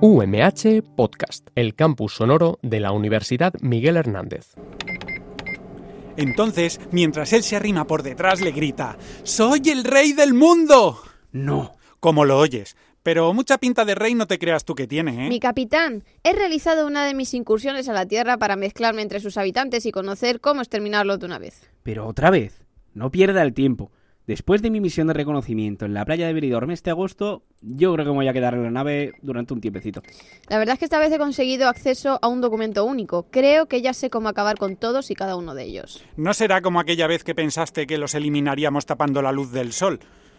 UMH Podcast, el campus sonoro de la Universidad Miguel Hernández. Entonces, mientras él se arrima por detrás, le grita, ¡Soy el rey del mundo! No. Como lo oyes. Pero mucha pinta de rey no te creas tú que tiene, ¿eh? Mi capitán, he realizado una de mis incursiones a la Tierra para mezclarme entre sus habitantes y conocer cómo exterminarlo de una vez. Pero otra vez, no pierda el tiempo. Después de mi misión de reconocimiento en la playa de Benidorm este agosto, yo creo que me voy a quedar en la nave durante un tiempecito. La verdad es que esta vez he conseguido acceso a un documento único. Creo que ya sé cómo acabar con todos y cada uno de ellos. No será como aquella vez que pensaste que los eliminaríamos tapando la luz del sol.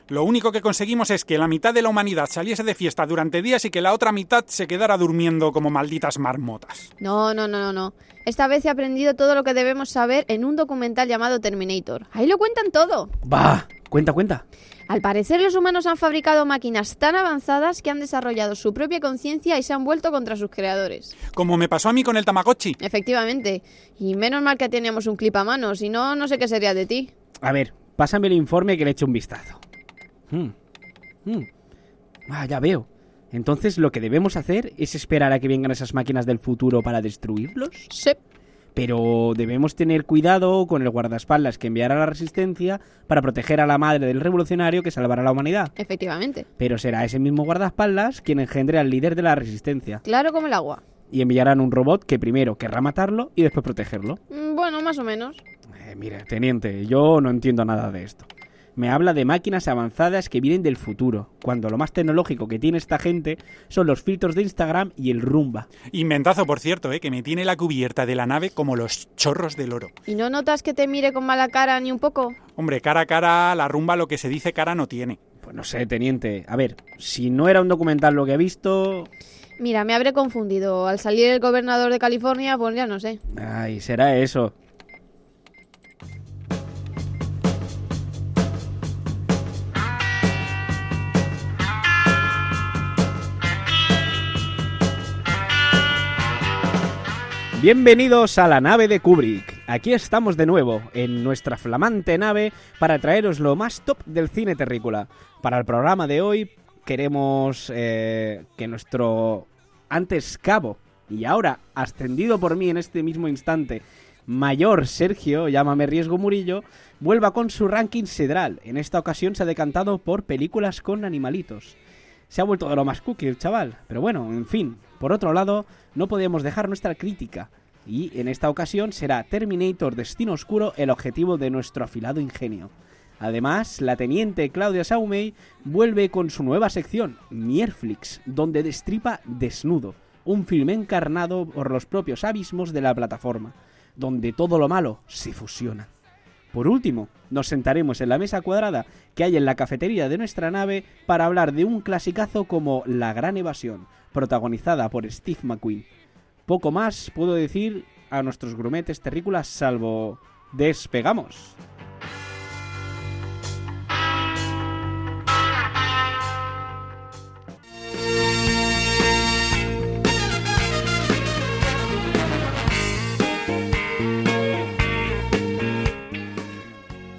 Lo único que conseguimos es que la mitad de la humanidad saliese de fiesta durante días y que la otra mitad se quedara durmiendo como malditas marmotas. No, no, no, no, no. Esta vez he aprendido todo lo que debemos saber en un documental llamado Terminator. Ahí lo cuentan todo. Va, cuenta, cuenta. Al parecer los humanos han fabricado máquinas tan avanzadas que han desarrollado su propia conciencia y se han vuelto contra sus creadores. Como me pasó a mí con el Tamagotchi. Efectivamente. Y menos mal que teníamos un clip a mano, si no, no sé qué sería de ti. A ver, pásame el informe que le eche un vistazo. Hmm. Hmm. Ah, ya veo. Entonces lo que debemos hacer es esperar a que vengan esas máquinas del futuro para destruirlos. Sí. Pero debemos tener cuidado con el guardaespaldas que enviará la resistencia para proteger a la madre del revolucionario que salvará a la humanidad. Efectivamente. Pero será ese mismo guardaespaldas quien engendre al líder de la resistencia. Claro como el agua. Y enviarán un robot que primero querrá matarlo y después protegerlo. Mm, Bueno, más o menos. Eh, mire, teniente, yo no entiendo nada de esto. Me habla de máquinas avanzadas que vienen del futuro, cuando lo más tecnológico que tiene esta gente son los filtros de Instagram y el rumba. Inventazo, por cierto, ¿eh? que me tiene la cubierta de la nave como los chorros del oro. ¿Y no notas que te mire con mala cara ni un poco? Hombre, cara a cara, la rumba lo que se dice cara no tiene. Pues no sé, teniente. A ver, si no era un documental lo que he visto... Mira, me habré confundido. Al salir el gobernador de California, pues ya no sé. Ay, será eso. Bienvenidos a la nave de Kubrick. Aquí estamos de nuevo, en nuestra flamante nave, para traeros lo más top del cine terrícola. Para el programa de hoy queremos eh, que nuestro antes cabo y ahora ascendido por mí en este mismo instante, mayor Sergio, llámame Riesgo Murillo, vuelva con su ranking sidral. En esta ocasión se ha decantado por películas con animalitos. Se ha vuelto de lo más cookie el chaval, pero bueno, en fin. Por otro lado, no podíamos dejar nuestra crítica. Y en esta ocasión será Terminator Destino Oscuro el objetivo de nuestro afilado ingenio. Además, la teniente Claudia Saumey vuelve con su nueva sección, Mierflix, donde destripa Desnudo, un filme encarnado por los propios abismos de la plataforma, donde todo lo malo se fusiona. Por último, nos sentaremos en la mesa cuadrada que hay en la cafetería de nuestra nave para hablar de un clasicazo como La Gran Evasión, protagonizada por Steve McQueen. Poco más puedo decir a nuestros grumetes terrícolas salvo... ¡Despegamos!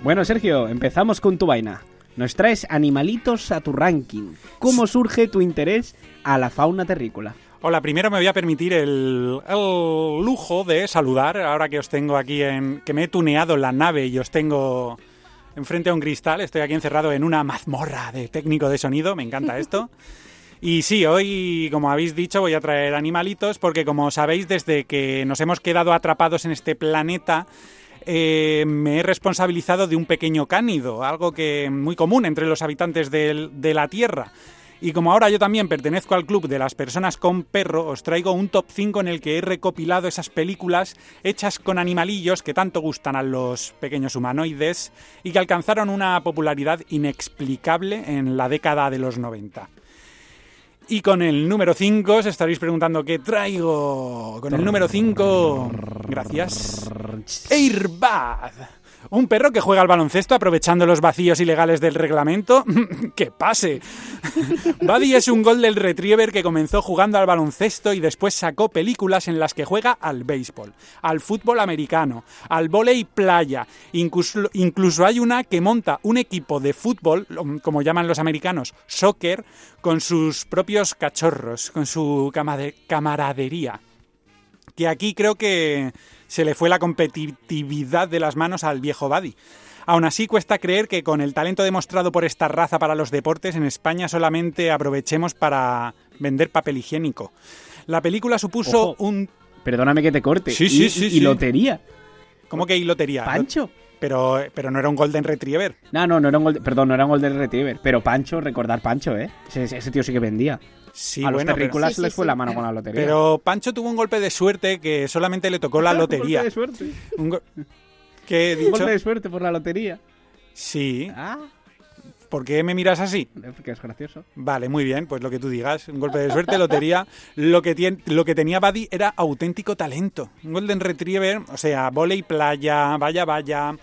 Bueno, Sergio, empezamos con tu vaina. Nos traes animalitos a tu ranking. ¿Cómo surge tu interés a la fauna terrícola? Hola, primero me voy a permitir el, el lujo de saludar, ahora que os tengo aquí en... que me he tuneado la nave y os tengo enfrente a un cristal, estoy aquí encerrado en una mazmorra de técnico de sonido, me encanta esto. Y sí, hoy, como habéis dicho, voy a traer animalitos porque, como sabéis, desde que nos hemos quedado atrapados en este planeta, eh, me he responsabilizado de un pequeño cánido, algo que muy común entre los habitantes del- de la Tierra. Y como ahora yo también pertenezco al club de las personas con perro, os traigo un top 5 en el que he recopilado esas películas hechas con animalillos que tanto gustan a los pequeños humanoides y que alcanzaron una popularidad inexplicable en la década de los 90. Y con el número 5 os estaréis preguntando qué traigo. Con el número 5, gracias. Airbag. Un perro que juega al baloncesto aprovechando los vacíos ilegales del reglamento. ¡Que pase! Buddy es un Golden Retriever que comenzó jugando al baloncesto y después sacó películas en las que juega al béisbol, al fútbol americano, al volei playa. Incluso, incluso hay una que monta un equipo de fútbol, como llaman los americanos, soccer, con sus propios cachorros, con su camaradería. Que aquí creo que se le fue la competitividad de las manos al viejo Buddy. Aún así, cuesta creer que con el talento demostrado por esta raza para los deportes, en España solamente aprovechemos para vender papel higiénico. La película supuso Ojo. un... Perdóname que te corte. Sí, y, sí, sí, y sí. lotería. ¿Cómo que hay lotería? ¿Pancho? Pero, pero no era un Golden Retriever. No, no, no era un gol, perdón, no era un gol del Retriever. Pero Pancho, recordar Pancho, ¿eh? Ese, ese tío sí que vendía. Sí, a los bueno, pero, terrícolas Sí, sí, les fue la mano con la lotería. pero Pancho tuvo un golpe de suerte que solamente le tocó la Un lotería. golpe de suerte. Un go- ¿Qué he Un dicho? golpe de suerte por la lotería. Sí. Ah, ¿Por qué me miras así? porque es gracioso. Vale, muy bien, pues lo que tú digas. Un golpe de suerte, lotería. Lo que, tien- lo que tenía Buddy era auténtico talento. Un Golden Retriever, o sea, volei playa, vaya, vaya,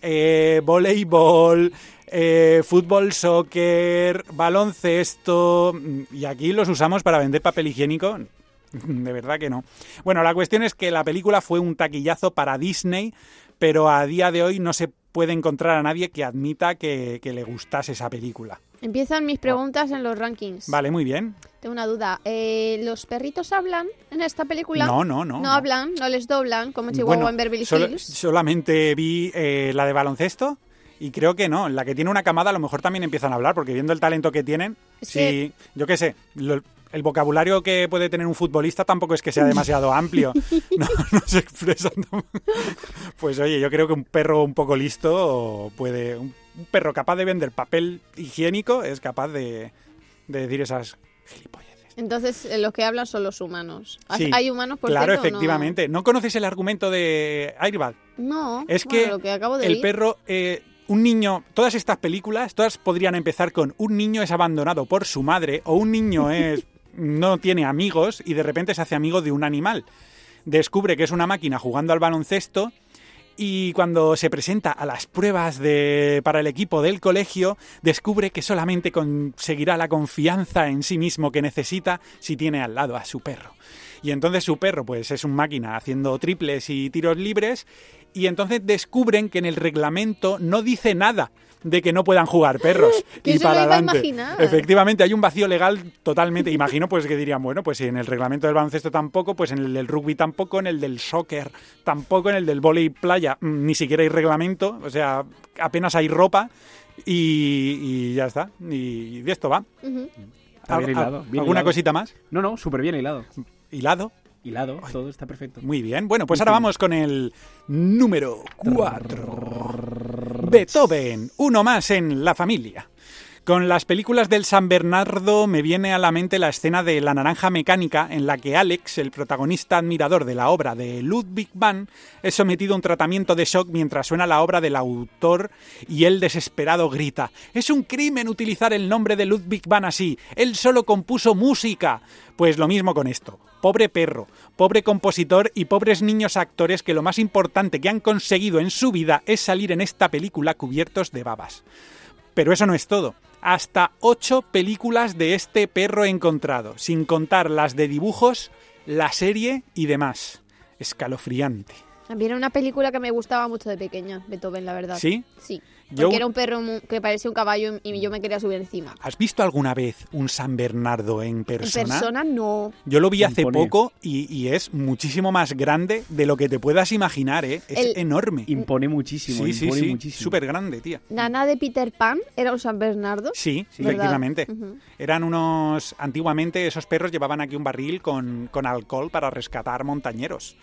eh, voleibol, eh, fútbol, soccer, baloncesto. Y aquí los usamos para vender papel higiénico. De verdad que no. Bueno, la cuestión es que la película fue un taquillazo para Disney, pero a día de hoy no se puede encontrar a nadie que admita que, que le gustase esa película. Empiezan mis preguntas en los rankings. Vale, muy bien. Tengo una duda. Eh, ¿Los perritos hablan en esta película? No, no, no. No, hablan, no les doblan, como Chihuahua Bueno, en Beverly Hills. solamente vi eh, la de baloncesto y creo que no. La que tiene una camada a lo mejor también empiezan a hablar porque viendo el talento que tienen, sí, yo qué sé, lo- el vocabulario que puede tener un futbolista tampoco es que sea demasiado amplio. No, no se expresan. tampoco. Pues oye, yo creo que un perro un poco listo puede... Un, perro capaz de vender papel higiénico es capaz de, de decir esas gilipolleces. Entonces, eh, los que hablan son los humanos. ¿Hay- Sí, ¿Hay humanos, por Claro, cierto, o no? efectivamente. ¿No conoces el argumento de Airbag? No, Es bueno, que lo que acabo de el perro, eh, un niño, todas estas películas, todas podrían empezar con un niño es abandonado por su madre o un niño es no tiene amigos y de repente se hace amigo de un animal. Descubre que es una máquina jugando al baloncesto y cuando se presenta a las pruebas de, para el equipo del colegio, descubre que solamente conseguirá la confianza en sí mismo que necesita si tiene al lado a su perro. Y entonces su perro pues es un máquina haciendo triples y tiros libres y entonces descubren que en el reglamento no dice nada de que no puedan jugar perros y para adelante. Efectivamente, hay un vacío legal totalmente. Imagino pues que dirían, bueno, pues si en el reglamento del baloncesto tampoco, pues en el del rugby tampoco, en el del soccer tampoco, en el del volei playa mm, ni siquiera hay reglamento, o sea, apenas hay ropa y, y ya está. Y de esto va. Ujú. Está bien Al- hilado, al- bien ¿Alguna hilado. cosita más? No, no, súper bien hilado. Hilado. Hilado, todo está perfecto. Muy bien. Bueno, pues ahora vamos con el número 4. Beethoven, uno más en la familia. Con las películas del San Bernardo me viene a la mente la escena de La Naranja Mecánica, en la que Alex, el protagonista admirador de la obra de Ludwig van, es sometido a un tratamiento de shock mientras suena la obra del autor y él desesperado grita: ¡Es un crimen utilizar el nombre de Ludwig van así! ¡Él solo compuso música! Pues lo mismo con esto. Pobre perro, pobre compositor y pobres niños actores que lo más importante que han conseguido en su vida es salir en esta película cubiertos de babas. Pero eso no es todo. Hasta ocho películas de este perro encontrado, sin contar las de dibujos, la serie y demás. Escalofriante. También era una película que me gustaba mucho de pequeña, Beethoven, la verdad. ¿Sí? Sí. Yo- Porque era un perro que parecía un caballo y yo me quería subir encima. ¿Has visto alguna vez un San Bernardo en persona? En persona no. Yo lo vi hace Impone. poco y, y es muchísimo más grande de lo que te puedas imaginar, ¿eh? Es El- enorme. Impone muchísimo, Sí, sí, impone sí. muchísimo. Súper grande, tía. Nana de Peter Pan era un San Bernardo. Sí, ¿Verdad? efectivamente. Eran unos. Antiguamente esos perros llevaban aquí un barril con, con alcohol para rescatar montañeros.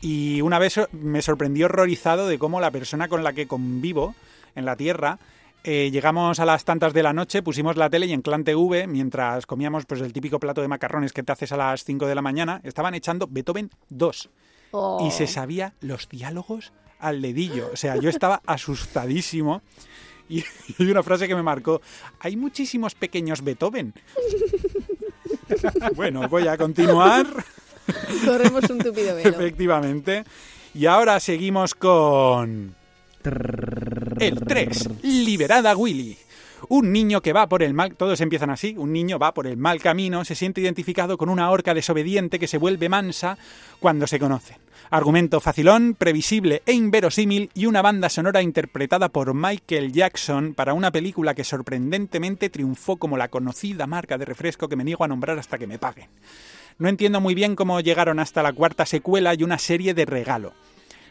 Y una vez me sorprendió horrorizado de cómo la persona con la que convivo en la Tierra. eh, llegamos a las tantas de la noche, pusimos la tele y en Clan TV, mientras comíamos pues el típico plato de macarrones que te haces a las 5 de la mañana, estaban echando Beethoven 2 Oh. y se sabía los diálogos al dedillo. O sea, yo estaba asustadísimo. Y hay una frase que me marcó, hay muchísimos pequeños Beethoven. bueno, voy a continuar, Corremos un tupido velo. efectivamente. Y ahora seguimos con El 3. Liberada Willy. Un niño que va por el mal, todos empiezan así, un niño va por el mal camino, se siente identificado con una orca desobediente que se vuelve mansa cuando se conocen. Argumento facilón, previsible e inverosímil y una banda sonora interpretada por Michael Jackson para una película que sorprendentemente triunfó como la conocida marca de refresco que me niego a nombrar hasta que me paguen. No entiendo muy bien cómo llegaron hasta la cuarta secuela y una serie de regalo.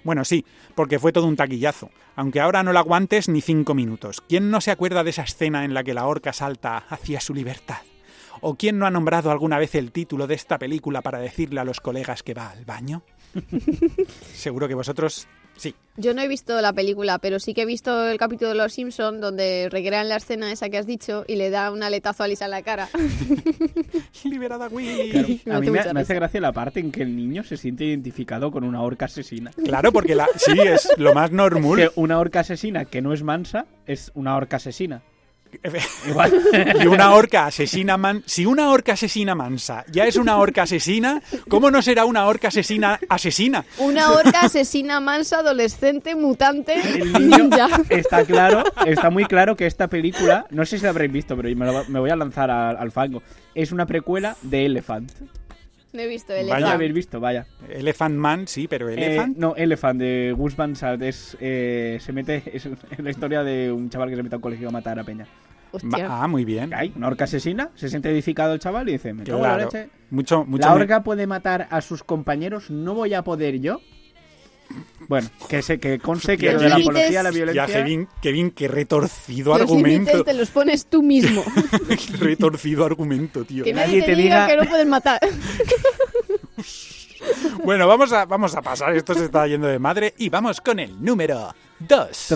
Bueno, sí, porque fue todo un taquillazo, aunque ahora no la aguantes ni cinco minutos. ¿Quién no se acuerda de esa escena en la que la orca salta hacia su libertad? ¿O quién no ha nombrado alguna vez el título de esta película para decirle a los colegas que va al baño? Seguro que vosotros sí. Yo no he visto la película, pero sí que he visto el capítulo de Los Simpson donde recrean la escena esa que has dicho y le da un aletazo a Lisa en la cara. Liberada Willy. Claro, Me a hace mí me, hace gracia la parte en que el niño se siente identificado con una orca asesina. Claro, porque la, sí, es lo más normal. Que una orca asesina que no es mansa es una orca asesina. Igual. Y una orca asesina man... Si una orca asesina mansa ya es una orca asesina, ¿cómo no será una orca asesina asesina? Una orca asesina mansa, adolescente, mutante, El niño ninja. está claro, está muy claro que esta película, no sé si la habréis visto, pero me, lo- me voy a lanzar al, al fango. Es una precuela de Elephant. No he visto el ¿La Vaya. habéis visto? Vaya. Elephant Man, sí, pero Eh, Elephant. no, Elephant de Gus Van Sant es, eh, se mete, es la historia de un chaval que se mete a un colegio a matar a Peña. Hostia. Ah, muy bien. Hay una orca asesina, se siente edificado el chaval y dice, me en la Claro. leche. Mucho, mucho La me- orca puede matar a sus compañeros, no voy a poder yo. Bueno, que se que conste que lo de la apología a la Ya, violencia Kevin, Kevin, qué retorcido Los argumento. límites te los pones tú mismo. Qué retorcido argumento, tío. que nadie nadie te, te diga, diga- que no pueden matar. Bueno, vamos a, vamos a pasar. Esto se está yendo de madre. Y vamos con el número 2.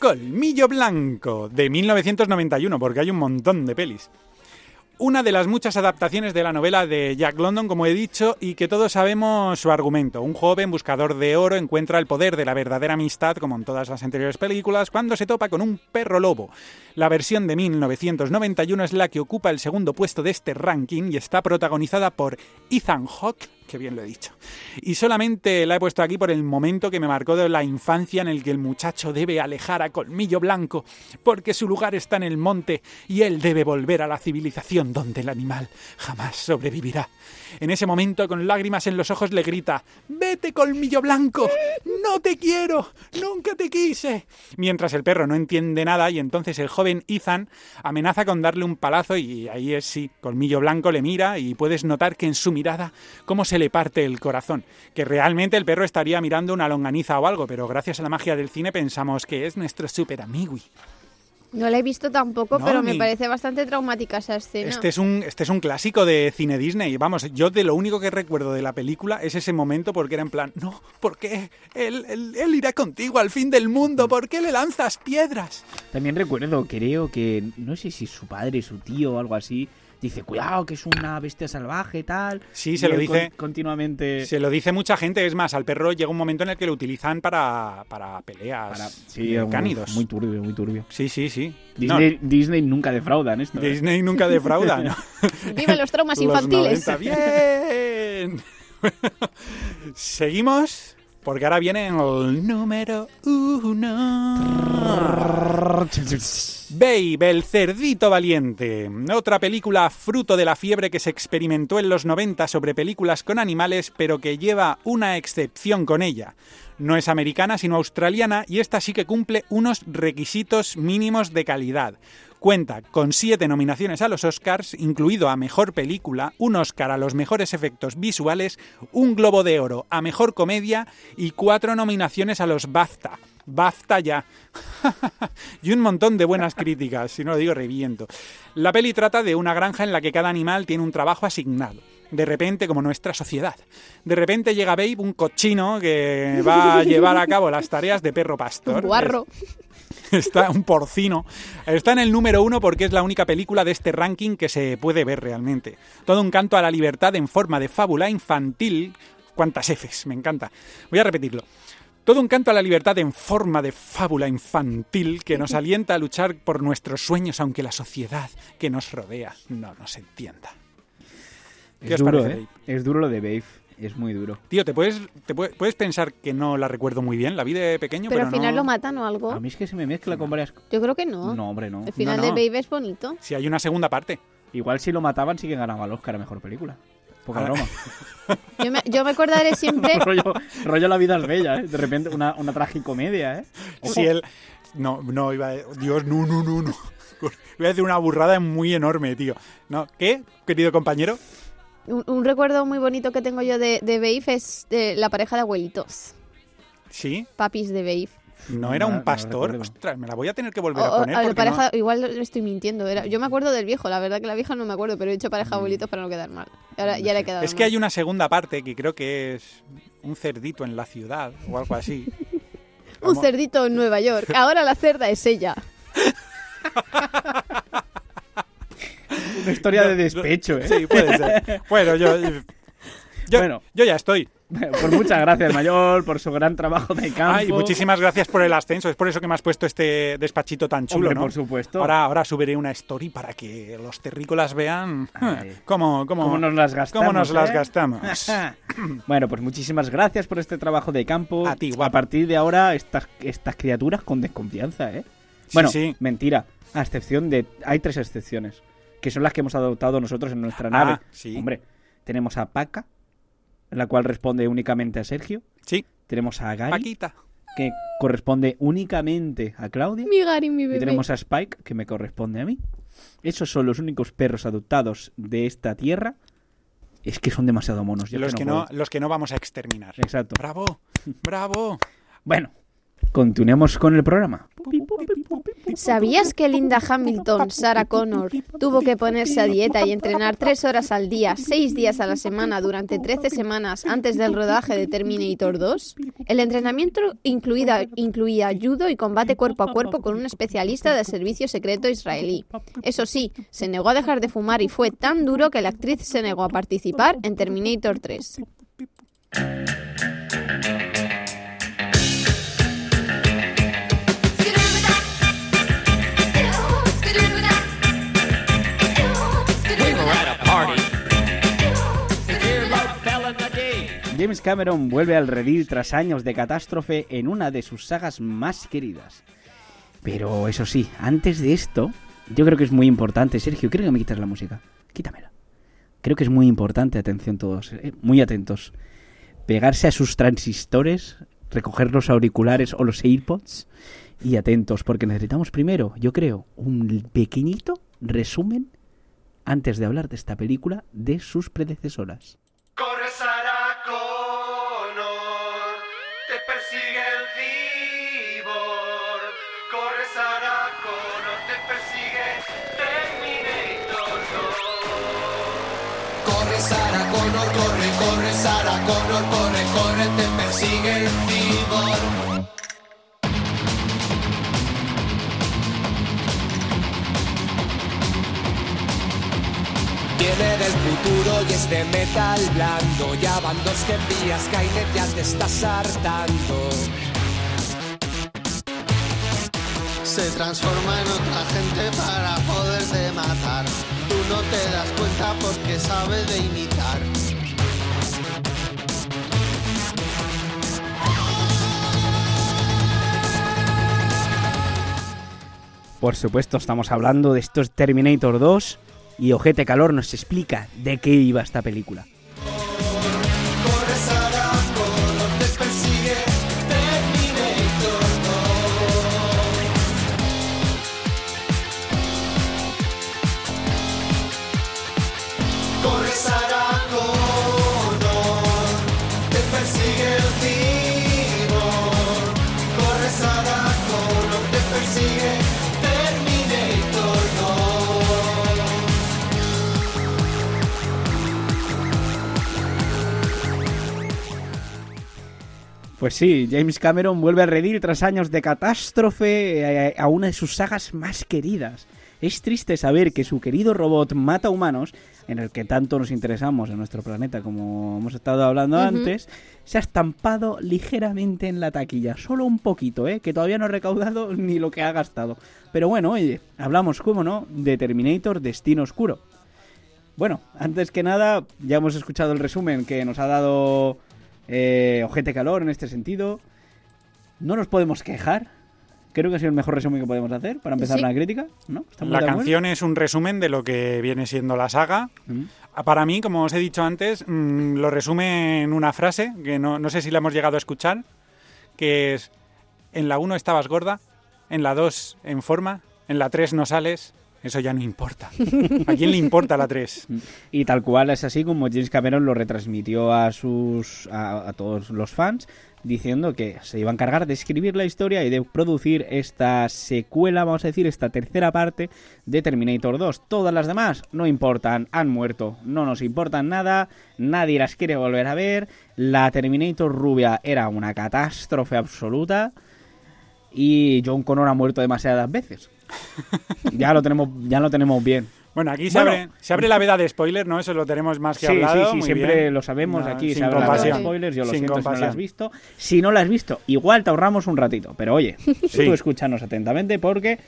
Colmillo Blanco, de 1991, porque hay un montón de pelis. Una de las muchas adaptaciones de la novela de Jack London, como he dicho, y que todos sabemos su argumento. Un joven buscador de oro encuentra el poder de la verdadera amistad, como en todas las anteriores películas, cuando se topa con un perro lobo. La versión de 1991 es la que ocupa el segundo puesto de este ranking y está protagonizada por Ethan Hawke, que bien lo he dicho. Y solamente la he puesto aquí por el momento que me marcó de la infancia en el que el muchacho debe alejar a Colmillo Blanco, porque su lugar está en el monte y él debe volver a la civilización donde el animal jamás sobrevivirá. En ese momento, con lágrimas en los ojos, le grita, Vete, Colmillo Blanco, no te quiero, nunca te quise. Mientras el perro no entiende nada y entonces el joven Ethan amenaza con darle un palazo y ahí es sí, Colmillo Blanco le mira y puedes notar que en su mirada cómo se le parte el corazón, que realmente el perro estaría mirando una longaniza o algo, pero gracias a la magia del cine pensamos que es nuestro super amigui. No la he visto tampoco, No, pero me parece bastante traumática esa escena. Este es, un, este es un clásico de cine Disney. Vamos, yo de lo único que recuerdo de la película es ese momento porque era en plan, no, ¿por qué? Él, él- él irá contigo al fin del mundo, ¿por qué le lanzas piedras? También recuerdo, creo que, no sé si su padre, su tío o algo así, dice, cuidado, que es una bestia salvaje, tal. Sí, Y se lo dice. con- continuamente... Se lo dice mucha gente, es más, al perro llega un momento en el que lo utilizan para, para peleas para- sí, cánidos. Muy turbio, muy turbio. Sí, sí, sí. No, Disney, nunca defrauda en esto. ¿eh? Disney nunca defrauda, ¿no? Vive los traumas Los infantiles. 90, Bien. Seguimos, porque ahora viene el número uno. Babe, el cerdito valiente. Otra película fruto de la fiebre que se experimentó en los 90 sobre películas con animales, pero que lleva una excepción con ella. No es americana, sino australiana, y esta sí que cumple unos requisitos mínimos de calidad. Cuenta con siete nominaciones a los Oscars, incluido a Mejor Película, un Oscar a los mejores efectos visuales, un Globo de Oro a Mejor Comedia y cuatro nominaciones a los BAFTA. BAFTA ya. y un montón de buenas críticas, si no lo digo reviento. La peli trata de una granja en la que cada animal tiene un trabajo asignado. De repente, como nuestra sociedad. De repente llega Babe, un cochino que va a llevar a cabo las tareas de perro pastor. Un guarro. Está un porcino. Está en el número uno porque es la única película de este ranking que se puede ver realmente. Todo un canto a la libertad en forma de fábula infantil. ¿Cuántas Fs? Me encanta. Voy a repetirlo. Todo un canto a la libertad en forma de fábula infantil que nos alienta a luchar por nuestros sueños aunque la sociedad que nos rodea no nos entienda. ¿Qué Es os duro, parece, ¿eh? Es duro lo de Babe. Es muy duro. Tío, ¿te puedes, te puede- puedes pensar que no la recuerdo muy bien? La vi de pequeño, Pero pero, al final no... lo matan o algo. A mí es que se me mezcla con varias... Yo creo que no. No, hombre, no. El final No, de no. Babe es bonito. Si hay una segunda parte. Igual si lo mataban sí que ganaba el Oscar a Mejor Película. Poca broma. Yo me, yo me acordaré siempre. rollo, rollo La vida es bella, ¿eh? De repente una, una tragicomedia, ¿eh? Si él... No, no, iba a... Dios, no, no, no, no. Voy a decir una burrada muy enorme, tío. No, ¿Qué, querido compañero? Un, un recuerdo muy bonito que tengo yo de, de Babe es de la pareja de abuelitos. Sí, Papis de Babe. no era No, un pastor. Ostras, me la voy a tener que volver O- a poner a la porque pareja, no- igual le estoy mintiendo. Era, yo me acuerdo del viejo, la verdad que la vieja no me acuerdo, pero he dicho Mm. pareja de abuelitos para no quedar mal. Ahora ya le he quedado Es que hay una segunda parte que creo que es un cerdito en la ciudad o algo así. Un cerdito en Nueva York. Ahora la cerda es ella. Una historia de despecho, ¿eh? Sí, puede ser. Bueno, yo, yo, Bueno. yo ya estoy. Pues muchas gracias, Mayor, por su gran trabajo de campo. Ay, muchísimas gracias por el ascenso. Es por eso que me has puesto este despachito tan chulo, Hombre, ¿no? por supuesto. Ahora, ahora subiré una story para que los terrícolas vean cómo, cómo, ¿Cómo nos las gastamos? cómo nos las eh? gastamos. bueno, pues muchísimas gracias por este trabajo de campo. A ti, guapa. partir de ahora, estas, estas criaturas con desconfianza, ¿eh? Sí, Bueno, sí. mentira. A excepción de... Hay tres excepciones, que son las que hemos adoptado nosotros en nuestra Ah, nave. sí. Hombre, tenemos a Paca, la cual responde únicamente a Sergio. Sí, Tenemos a Gary, Paquita. que corresponde únicamente a Claudia. Mi Gary, mi Y bebé. tenemos a Spike, que me corresponde a mí. Esos son los únicos perros adoptados de esta tierra. Es que son demasiado monos. yo Los que, no, los que no vamos a exterminar. Exacto. Bravo, bravo. Bueno, continuemos con el programa. ¿Sabías que Linda Hamilton, Sarah Connor, tuvo que ponerse a dieta y entrenar tres horas al día, seis días a la semana durante 13 semanas antes del rodaje de Terminator 2? El entrenamiento incluía judo y combate cuerpo a cuerpo con un especialista del servicio secreto israelí. Eso sí, se negó a dejar de fumar y fue tan duro que la actriz se negó a participar en Terminator 3. James Cameron vuelve al redil tras años de catástrofe en una de sus sagas más queridas. Pero eso sí, antes de esto, yo creo que es muy importante, Sergio, creo que me quitas la música. Quítamela. Creo que es muy importante, atención todos, eh, muy atentos. Pegarse a sus transistores, recoger los auriculares o los AirPods y atentos, porque necesitamos primero, yo creo, un pequeñito resumen antes de hablar de esta película de sus predecesoras. Sarah Connor, corre, corre, te persigue el cibor. Viene del futuro y es de metal blando. Ya van dos que envías, Skynet te estás hartando. Se transforma en otra gente para poderte matar. Tú no te das cuenta porque sabe de imitar. Por supuesto, estamos hablando de estos Terminator 2 y Ojete Calor nos explica de qué iba esta película. Pues sí, James Cameron vuelve a redil tras años de catástrofe eh, a una de sus sagas más queridas. Es triste saber que su querido robot mata humanos, en el que tanto nos interesamos en nuestro planeta como hemos estado hablando antes, se ha estampado ligeramente en la taquilla. Solo un poquito, ¿eh? que todavía no ha recaudado ni lo que ha gastado. Pero bueno, oye, hablamos, como no, de Terminator Destino Oscuro. Bueno, antes que nada, ya hemos escuchado el resumen que nos ha dado eh, Ojete Calor en este sentido. No nos podemos quejar. Creo que ha sido el mejor resumen que podemos hacer para empezar Sí. la crítica. ¿no? ¿Estamos La canción es un resumen de lo que viene siendo la saga. Mm. Ah, Para mí, como os he dicho antes, mm, lo resume en una frase que no, no sé si la hemos llegado a escuchar, que es, en la 1 estabas gorda, en la 2 en forma, en la 3 no sales, eso ya no importa. ¿A quién le importa la 3? Y tal cual es así como James Cameron lo retransmitió a sus a, a todos los fans diciendo que se iba a encargar de escribir la historia y de producir esta secuela, vamos a decir, esta tercera parte de Terminator 2. Todas las demás no importan, han muerto, no nos importan nada, nadie las quiere volver a ver. La Terminator rubia era una catástrofe absoluta y John Connor ha muerto demasiadas veces. Ya lo tenemos, ya lo tenemos bien. Bueno, aquí se, Bueno. abre, se abre la veda de spoiler, ¿no? Eso lo tenemos más que Sí, hablado. sí, sí, muy siempre bien. lo sabemos No, aquí, se habla de compasión. spoilers, yo lo Sin siento si no lo has visto. Si no lo has visto, igual te ahorramos un ratito, pero oye, Sí. tú escúchanos atentamente porque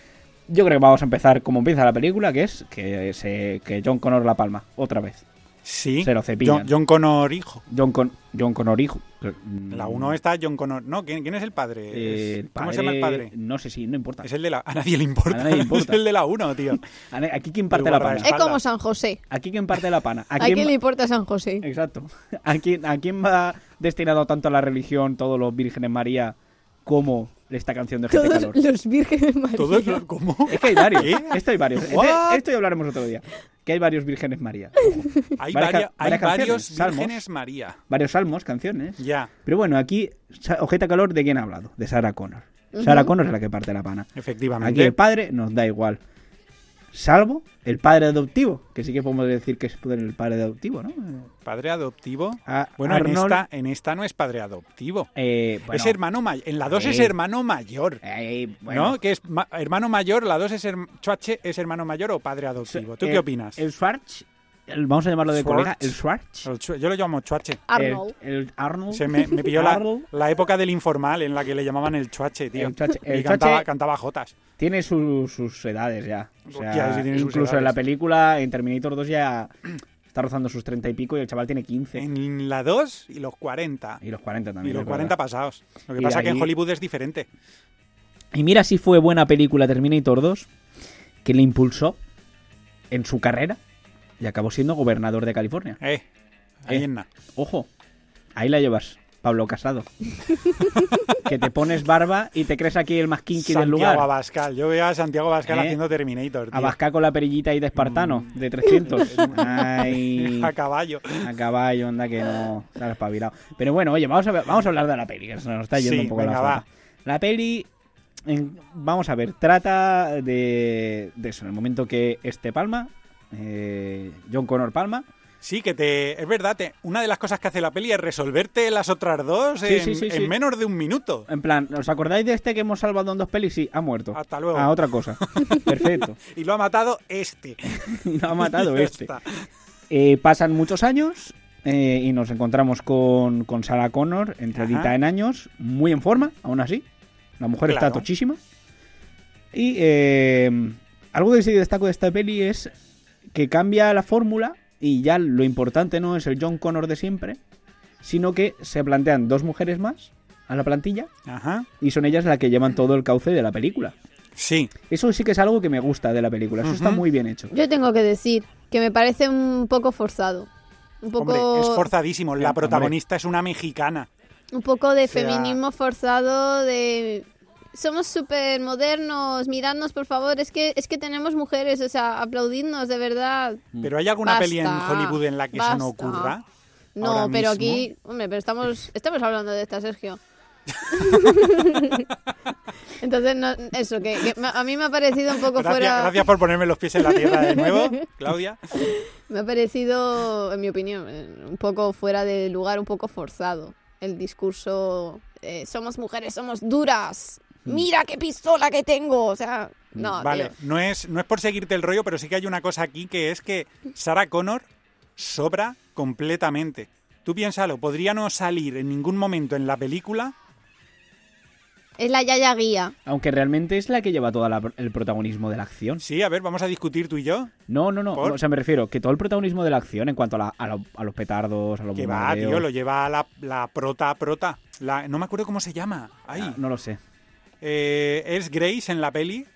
yo creo que vamos a empezar como empieza la película, que es que, se, que John Connor la palma, otra vez. Sí, Se lo cepillan. John, John Connor hijo. John, Con, John Connor hijo. La 1 está John Connor. No, ¿quién, quién es el padre? Eh, ¿Cómo se llama el padre? No sé si, no importa. Es el de la... A nadie le importa. A nadie le importa. es el de la 1, tío. Aquí quién parte la pana. Es como San José. Aquí quién parte la pana. ¿A ¿A quién le importa San José? Exacto. ¿A quién, ¿A quién va destinado tanto a la religión todos los vírgenes María como esta canción de Gente Todos Calor? los vírgenes María. Todos los- ¿Cómo? Es que hay varios. Esto hay varios. Este- esto ya hablaremos otro día. Que hay varios vírgenes María. Hay, Varias hay varias varios canciones, salmos. vírgenes María. Varios salmos, canciones. Ya, Pero bueno, aquí, Ojeta Calor, ¿de quién ha hablado? De Sarah Connor. Sarah Connor es la que parte la pana. Aquí efectivamente. el padre nos da igual. Salvo el padre adoptivo, que sí que podemos decir que es el padre adoptivo, ¿no? Padre adoptivo. A- Bueno, en esta, en esta no es padre adoptivo. eh, bueno, es hermano mayor. En la 2 es hermano mayor. eh, bueno, ¿No? Que es ma- hermano mayor, la 2 es es hermano mayor o padre adoptivo. ¿Tú eh, qué opinas? El Schwartz, el- vamos a llamarlo de Schwartz. colega, el Schwartz. El Yo lo llamo Chuache. Arnold. El, el Arnold. Se me, me pilló la, la época del informal en la que le llamaban el Chuache, tío. Y el cantaba, cantaba jotas. Tiene su- sus edades ya. O sea, Hostia, sí tiene sus incluso en la película, en Terminator 2 ya está rozando sus 30 y pico y el chaval tiene 15. En la 2 y los 40. Y los 40 Y también. los es 40 verdad. pasados. Lo que Y pasa de que en Hollywood es diferente. Y mira si fue buena película Terminator 2 que le impulsó en su carrera y acabó siendo gobernador de California. Eh, ahí Eh. en na. Ojo, ahí la llevas, Pablo Casado. que te pones barba y te crees aquí el más kinky del Santiago lugar. Abascal. Yo veo a Santiago Abascal Eh. haciendo Terminator, tío. Abascal con la perillita ahí de espartano, Mm. de 300. Ay, A caballo. a caballo, anda que no, se ha espabilado. Pero bueno, oye, vamos a, ver- vamos a hablar de la peli, que se nos está yendo Sí, un poco venga, la va. La peli, vamos a ver, trata de, de eso, en el momento que este Palma, eh, John Connor Palma, Sí, que te. Es verdad, te- una de las cosas que hace la peli es resolverte las otras dos en, sí, sí, en sí. menos de un minuto. en plan, ¿os acordáis de este que hemos salvado en dos pelis? Sí, ha muerto. Hasta luego. A otra cosa. Perfecto. Y lo ha matado este. Y lo ha matado este. Eh, pasan muchos años eh, y nos encontramos con, con Sarah Connor, entradita Ajá. en años, muy en forma, aún así. La mujer está tochísima. Y eh, algo que sí destaco de esta peli es que cambia la fórmula y ya lo importante no es el John Connor de siempre, sino que se plantean dos mujeres más a la plantilla Ajá. y son ellas las que llevan todo el cauce de la película. Sí. Eso sí que es algo que me gusta de la película, eso está muy bien hecho. Yo tengo que decir que me parece un poco forzado. Un poco, Hombre, es forzadísimo. La Hombre. protagonista es una mexicana. un poco de O sea- feminismo forzado, de... Somos súper modernos, miradnos por favor, es que, es que tenemos mujeres, o sea, aplaudidnos de verdad. Pero ¿hay alguna Basta, peli en Hollywood en la que eso no ocurra? No, pero mismo. aquí, hombre, pero estamos, estamos hablando de esta, Sergio. Entonces, no, eso, que, a mí me ha parecido un poco Gracias, fuera... gracias por ponerme los pies en la tierra de nuevo, Claudia. Me ha parecido, en mi opinión, un poco fuera de lugar, un poco forzado. El discurso, eh, somos mujeres, somos duras. Mira qué pistola que tengo. O sea, no, vale, tío. no es, no es por seguirte el rollo, pero sí que hay una cosa aquí que es que Sarah Connor sobra completamente. Tú piénsalo, podría no salir en ningún momento en la película Es la Yaya Guía. Aunque realmente es la que lleva todo el protagonismo de la acción. Sí, a ver, vamos a discutir tú y yo. No, no, no. ¿Por? O sea, me refiero que todo el protagonismo de la acción en cuanto a, la- a lo- a los petardos, a los Que va, tío, lo lleva la, la prota prota. La, no me acuerdo cómo se llama. Ay, Ah, No lo sé. Eh, es Grace en la peli.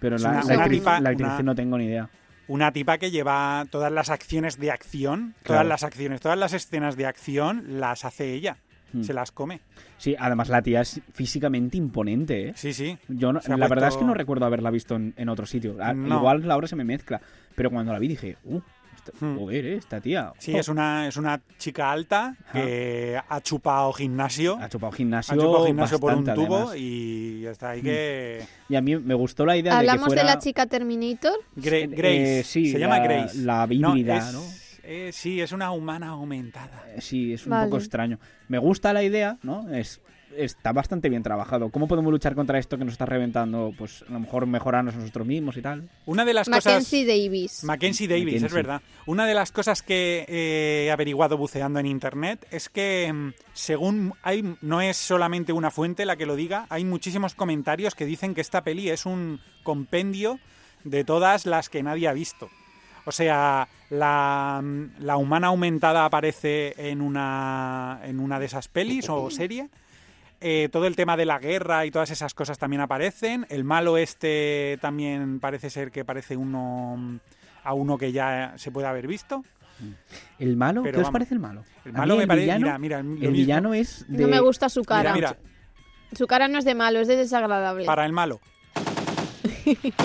Pero la, una- la una actriz, tipa- la actriz una- no tengo ni idea. Una tipa que lleva todas las acciones de acción, Claro. todas las acciones, todas las escenas de acción las hace ella. Hmm. Se las come. Sí, además la tía es físicamente imponente, ¿eh? Sí, sí. Yo no- la verdad es que no recuerdo haberla visto en, en otro sitio. A- No. Igual ahora se me mezcla. Pero cuando la vi dije, uh, esta- Hmm. joder, ¿eh? esta tía. Sí, es una, es una chica alta que ha chupado gimnasio. Ha chupado Ha gimnasio, chupado gimnasio por un bastante, tubo además. y está ahí que... Y a mí me gustó la idea Hablamos de que de fuera... la chica Terminator. Gra- Eh, Grace. sí, se llama la- Grace. la No, híbrida, es- ¿no? eh, sí, es una humana aumentada. Eh, Sí, es un Vale. poco extraño. Me gusta la idea, ¿no? Es, está bastante bien trabajado. ¿Cómo podemos luchar contra esto que nos está reventando? Pues a lo mejor mejorarnos nosotros mismos y tal. Una de las Mackenzie cosas... Davis. Mackenzie Davis, Mackenzie. es verdad. Una de las cosas que eh, he averiguado buceando en internet es que, mm, según hay, no es solamente una fuente la que lo diga, hay muchísimos comentarios que dicen que esta peli es un compendio de todas las que nadie ha visto. O sea, la, mm, la humana aumentada aparece en una, en una de esas pelis o serie. Eh, todo el tema de la guerra y todas esas cosas también aparecen. El malo este también parece ser que parece uno mm, a uno que ya se puede haber visto. ¿El malo? Pero ¿Qué os vamos, parece el malo? El malo me el parece... villano- Mira, mira, El mismo. villano es de... No me gusta su cara. Mira, Su cara no es de malo, es de desagradable. para el malo.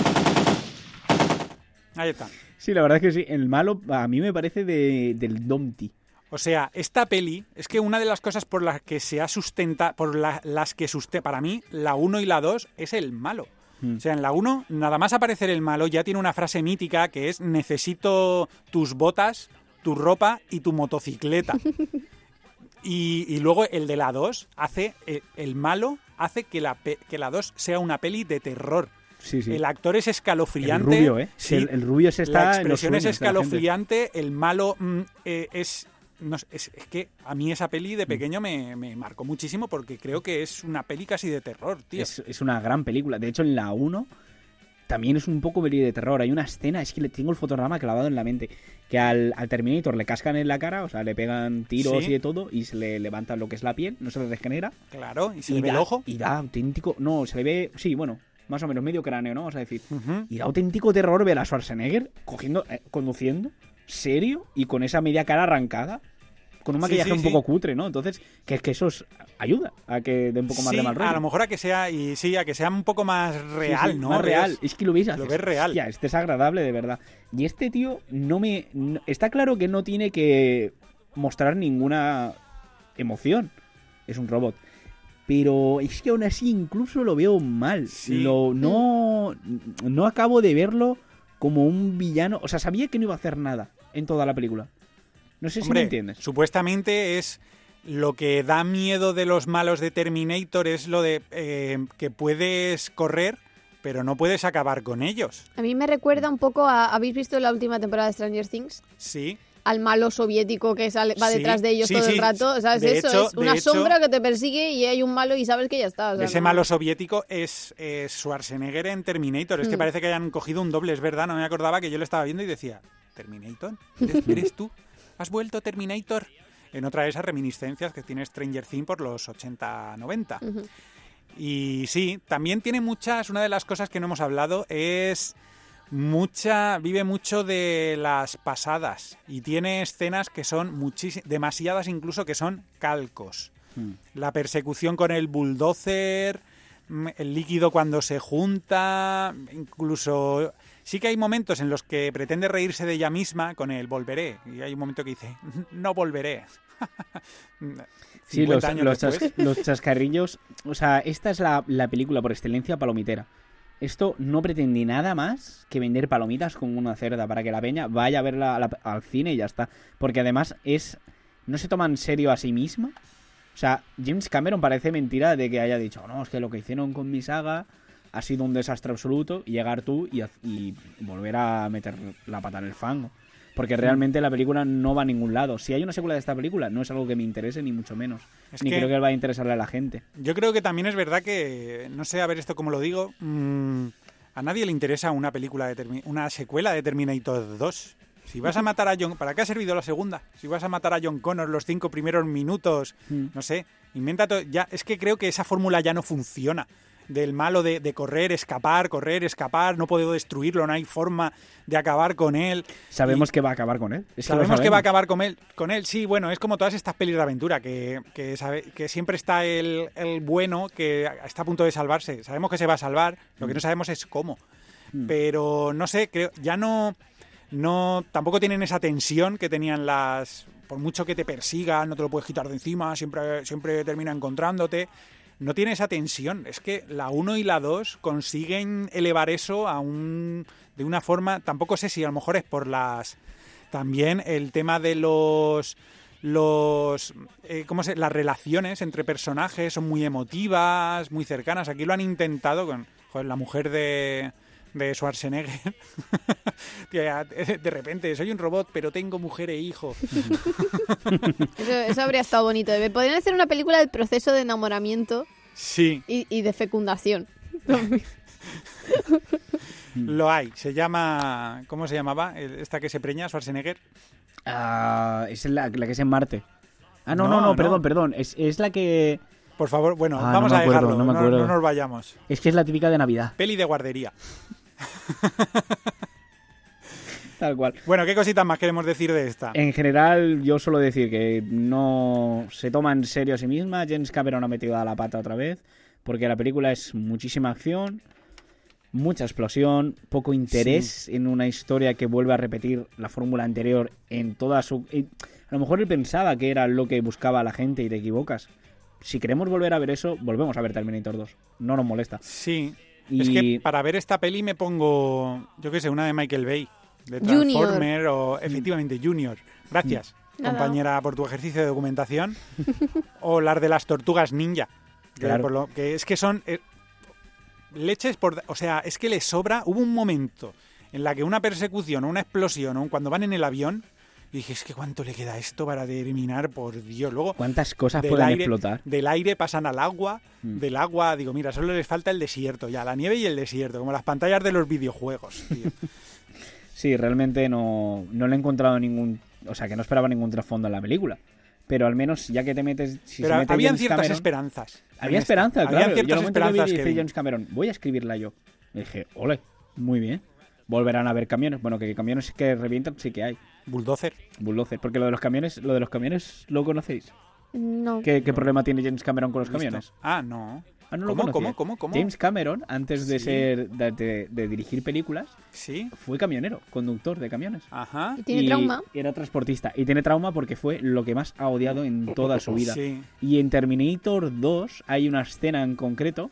Ahí está. Sí, la verdad es que sí. El malo a mí me parece de, del Domti. O sea, esta peli es que una de las cosas por las que se ha sustenta, por la- las que suste, para mí, la 1 y la 2 es el malo. Mm. O sea, en la 1, nada más aparecer el malo, ya tiene una frase mítica que es necesito tus botas, tu ropa y tu motocicleta. y, y luego el de la 2 hace, eh, el malo hace que la, que la 2 sea una peli de terror. Sí, sí. El actor es El escalofriante. rubio, ¿eh? Sí, el, el rubio se está la en los expresión es escalofriante, el malo mm, eh, es, no sé, es... es que a mí esa peli Mm. de pequeño me, me marcó muchísimo porque creo que es una peli casi de terror, tío. Es, es una gran película. De hecho, en la 1 también es un poco peli de terror. Hay una escena, es que le tengo el fotograma clavado en la mente, que al, al Terminator le cascan en la cara, o sea, le pegan tiros Sí. y de todo, y se le levanta lo que es la piel, no se le degenera. Claro, y se y le ve el ojo. Y da auténtico... No, se le ve... Sí, bueno, más o menos medio cráneo, ¿no? Vamos a decir. Ujú. Y da auténtico terror ver a Schwarzenegger cogiendo, eh, conduciendo, serio, y con esa media cara arrancada, con un maquillaje sí, un poco cutre, ¿no? Entonces, que es que eso es- ayuda a que dé un poco más de mal rollo. a lo mejor a que sea y sí, a que sea un poco más real, ¿no? Más real. Es que lo veis, lo ves real. "Hostia, este es agradable de verdad. Y este tío no me. no- está claro que no tiene que mostrar ninguna emoción. Es un robot. Pero es que aún así incluso lo veo mal. Sí. Lo, no, no acabo de verlo como un villano. O sea, sabía que no iba a hacer nada en toda la película. No sé si me entiendes. supuestamente es lo que da miedo de los malos de Terminator es lo de eh, que puedes correr, pero no puedes acabar con ellos. A mí me recuerda un poco a... ¿Habéis visto la última temporada de Stranger Things? Sí. Al malo soviético que sale, va Sí, detrás de ellos sí, todo sí. el rato. ¿Sabes De eso? hecho- es una hecho- sombra que te persigue y hay un malo y sabes que ya está. o sea, Ese no- malo soviético es, es Schwarzenegger en Terminator. Es que Mm. parece que hayan cogido un doble, es verdad. No me acordaba que yo lo estaba viendo y decía, ¿Terminator? ¿Eres, eres tú? ¿Has vuelto Terminator? En otra de esas reminiscencias que tiene Stranger Things por los 80-90. Ujú. Y sí, también tiene muchas, una de las cosas que no hemos hablado es mucha, vive mucho de las pasadas y tiene escenas que son muchísimas, demasiadas incluso que son calcos. Hmm. La persecución con el bulldozer, mm, el líquido cuando se junta, incluso sí que hay momentos en los que pretende reírse de ella misma con el volveré y hay un momento que dice no volveré. Sí, 50 los, años los chas- los chascarrillos. O sea, esta es la, la película por excelencia palomitera. Esto no pretende nada más que vender palomitas como una cerda para que la peña vaya a verla a la- al cine y ya está. Porque además es. No se toma en serio a sí misma. O sea, James Cameron parece mentira de que haya dicho, no, es que lo que hicieron con mi saga ha sido un desastre absoluto y llegar tú y, volver a meter la pata en el fango. Porque realmente la película no va a ningún lado. Si hay una secuela de esta película, no es algo que me interese, ni mucho menos. Es ni que- creo que va a interesarle a la gente. Yo creo que también es verdad que, no sé, a ver esto cómo lo digo, mm, a nadie le interesa una película de Termi- una secuela de Terminator 2. Si vas a matar a John, ¿para qué ha servido la segunda? Si vas a matar a John Connor los cinco primeros minutos, Mm. no sé, inventa to- ya, es que creo que esa fórmula ya no funciona. Del malo de, de correr, escapar, correr, escapar, no puedo destruirlo, no hay forma de acabar con él. Sabemos que va a acabar con él. Es que lo Sabemos que va a acabar con él, con él. Sí, bueno, es como todas estas pelis de aventura, que, que, sabe- que siempre está el, el bueno que está a punto de salvarse. Sabemos que se va a salvar, lo que no sabemos es cómo. Mm. Pero no sé, creo, ya no, no, tampoco tienen esa tensión que tenían las, por mucho que te persigan, no te lo puedes quitar de encima, siempre, siempre termina encontrándote. No tiene esa tensión. Es que la 1 y la 2 consiguen elevar eso a un, de una forma, tampoco sé si a lo mejor es por las también el tema de los los eh, ¿cómo se? las relaciones entre personajes son muy emotivas, muy cercanas. Aquí lo han intentado con joder, la mujer de de Schwarzenegger. De repente soy un robot, pero tengo mujer e hijo. Eso, eso habría estado bonito. Podrían hacer una película del proceso de enamoramiento Sí, y, y de fecundación. lo hay. Se llama ¿cómo se llamaba? Esta que se preña Schwarzenegger. Ah, es la, la que es en Marte. Ah, no, No, no, no, no. perdón, perdón. Es, es la que. Por favor, bueno, Ah, no vamos a dejarlo, no me no, acuerdo. no nos vayamos. Es que es la típica de Navidad. Peli de guardería. Tal cual. Bueno, ¿qué cositas más queremos decir de esta? En general, yo suelo decir que no se toma en serio a sí misma. James Cameron ha metido a la pata otra vez. Porque la película es muchísima acción, mucha explosión, poco interés en una historia que vuelve a repetir la fórmula anterior en toda su. a lo mejor él pensaba que era lo que buscaba la gente y te equivocas. Si queremos volver a ver eso, volvemos a ver Terminator 2. No nos molesta. Sí. Y- Es que para ver esta peli me pongo, yo qué sé, una de Michael Bay, de Junior. Transformer o efectivamente Junior. Gracias, Nada. compañera, por tu ejercicio de documentación. o las de las tortugas ninja. que Claro. por lo que es que son eh, leches por, o sea, es que les sobra. Hubo un momento en la que una persecución o una explosión o cuando van en el avión y dije, es que cuánto le queda a esto para terminar, por Dios. Luego ¿Cuántas cosas del pueden aire, explotar? Del aire pasan al agua, Mm. del agua, digo, mira, solo les falta el desierto ya, la nieve y el desierto, como las pantallas de los videojuegos, tío. Sí, realmente no, no le he encontrado ningún. O sea, que no esperaba ningún trasfondo en la película. Pero al menos, ya que te metes. Si Pero se mete habían James ciertas Cameron- esperanzas. Había esta. esperanza, Habían claro. Yo ciertas al momento que vi, esperanzas que dice. James Cameron, voy a escribirla yo. Y dije, ole, muy bien. Volverán a haber camiones. Bueno, que camiones que revientan sí que hay. Bulldozer. Bulldozer. Porque lo de los camiones, lo de los camiones, ¿lo conocéis? No. ¿Qué, qué problema tiene James Cameron con los Listo. camiones? Ah, no. Ah, no ¿Cómo, cómo, cómo, cómo? James Cameron, antes de Sí. ser de, de- de dirigir películas, Sí. fue camionero, conductor de camiones. Ajá. ¿Y tiene Y trauma? Era transportista. Y tiene trauma porque fue lo que más ha odiado en toda su vida. Sí. Y en Terminator 2 hay una escena en concreto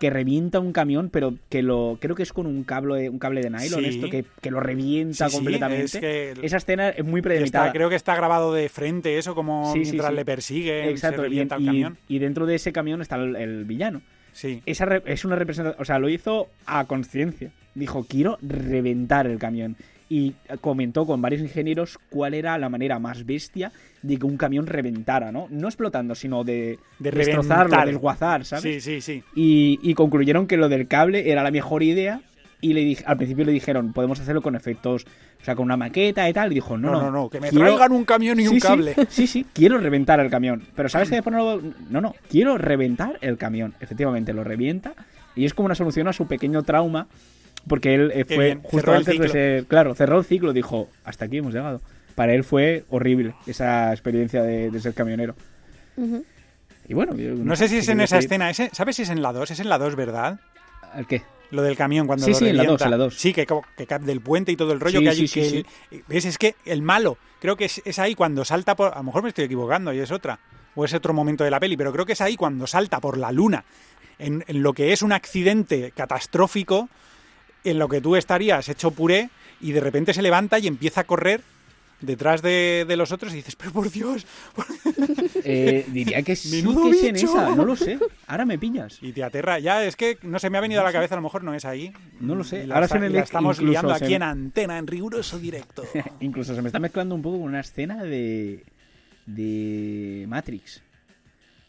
que revienta un camión, pero que lo creo que es con un cable, un cable de nylon, Sí. esto que, que lo revienta Sí, completamente. es que Esa escena es muy premeditada. creo que está grabado de frente, eso como mientras le persiguen, Exacto, se y, revienta el y- camión. y dentro de ese camión está el, el villano. Sí. Esa re- es una representación, o sea, lo hizo a conciencia. Dijo, quiero reventar el camión. Y comentó con varios ingenieros cuál era la manera más bestia de que un camión reventara, ¿no? No explotando, sino de, De destrozarlo, reventar. desguazar, ¿sabes? Sí, sí, sí. Y, y concluyeron que lo del cable era la mejor idea. Y le dije, al principio le dijeron, podemos hacerlo con efectos, o sea, con una maqueta y tal. Y dijo, no, No, no, no, que me quiero- traigan un camión y Sí, un cable. Sí, sí, quiero reventar el camión. Pero ¿sabes qué? Después no, no, no, quiero reventar el camión. Efectivamente, lo revienta. Y es como una solución a su pequeño trauma. Porque él eh, fue bien, justo antes de ser. Claro, cerró el ciclo. Dijo, hasta aquí hemos llegado. Para él fue horrible esa experiencia de, de ser camionero. Ujú. Y bueno, yo No sé si es en esa escena. ese- ¿Sabes si es en la 2? Es en la 2, ¿verdad? ¿El qué? Lo del camión cuando Sí, lo sí, en la revienta. dos, en la dos. Sí, que, que cae del puente y todo el rollo Sí, que hay. sí, sí, que sí. el- ¿Ves? Es que el malo, creo que es, es ahí cuando salta por... A lo mejor me estoy equivocando y es otra. O es otro momento de la peli, pero creo que es ahí cuando salta por la luna. En, en lo que es un accidente catastrófico, en lo que tú estarías hecho puré y de repente se levanta y empieza a correr detrás de, de los otros y dices, pero por Dios, Eh, diría que sí que es en esa, no lo sé. Ahora me pillas. y te aterra. Ya, es que no se me ha venido a la cabeza, a lo mejor no es ahí. No lo sé. La Ahora se me la estamos liando aquí me- en antena, en riguroso directo. Incluso se me está mezclando un poco con una escena de. de Matrix.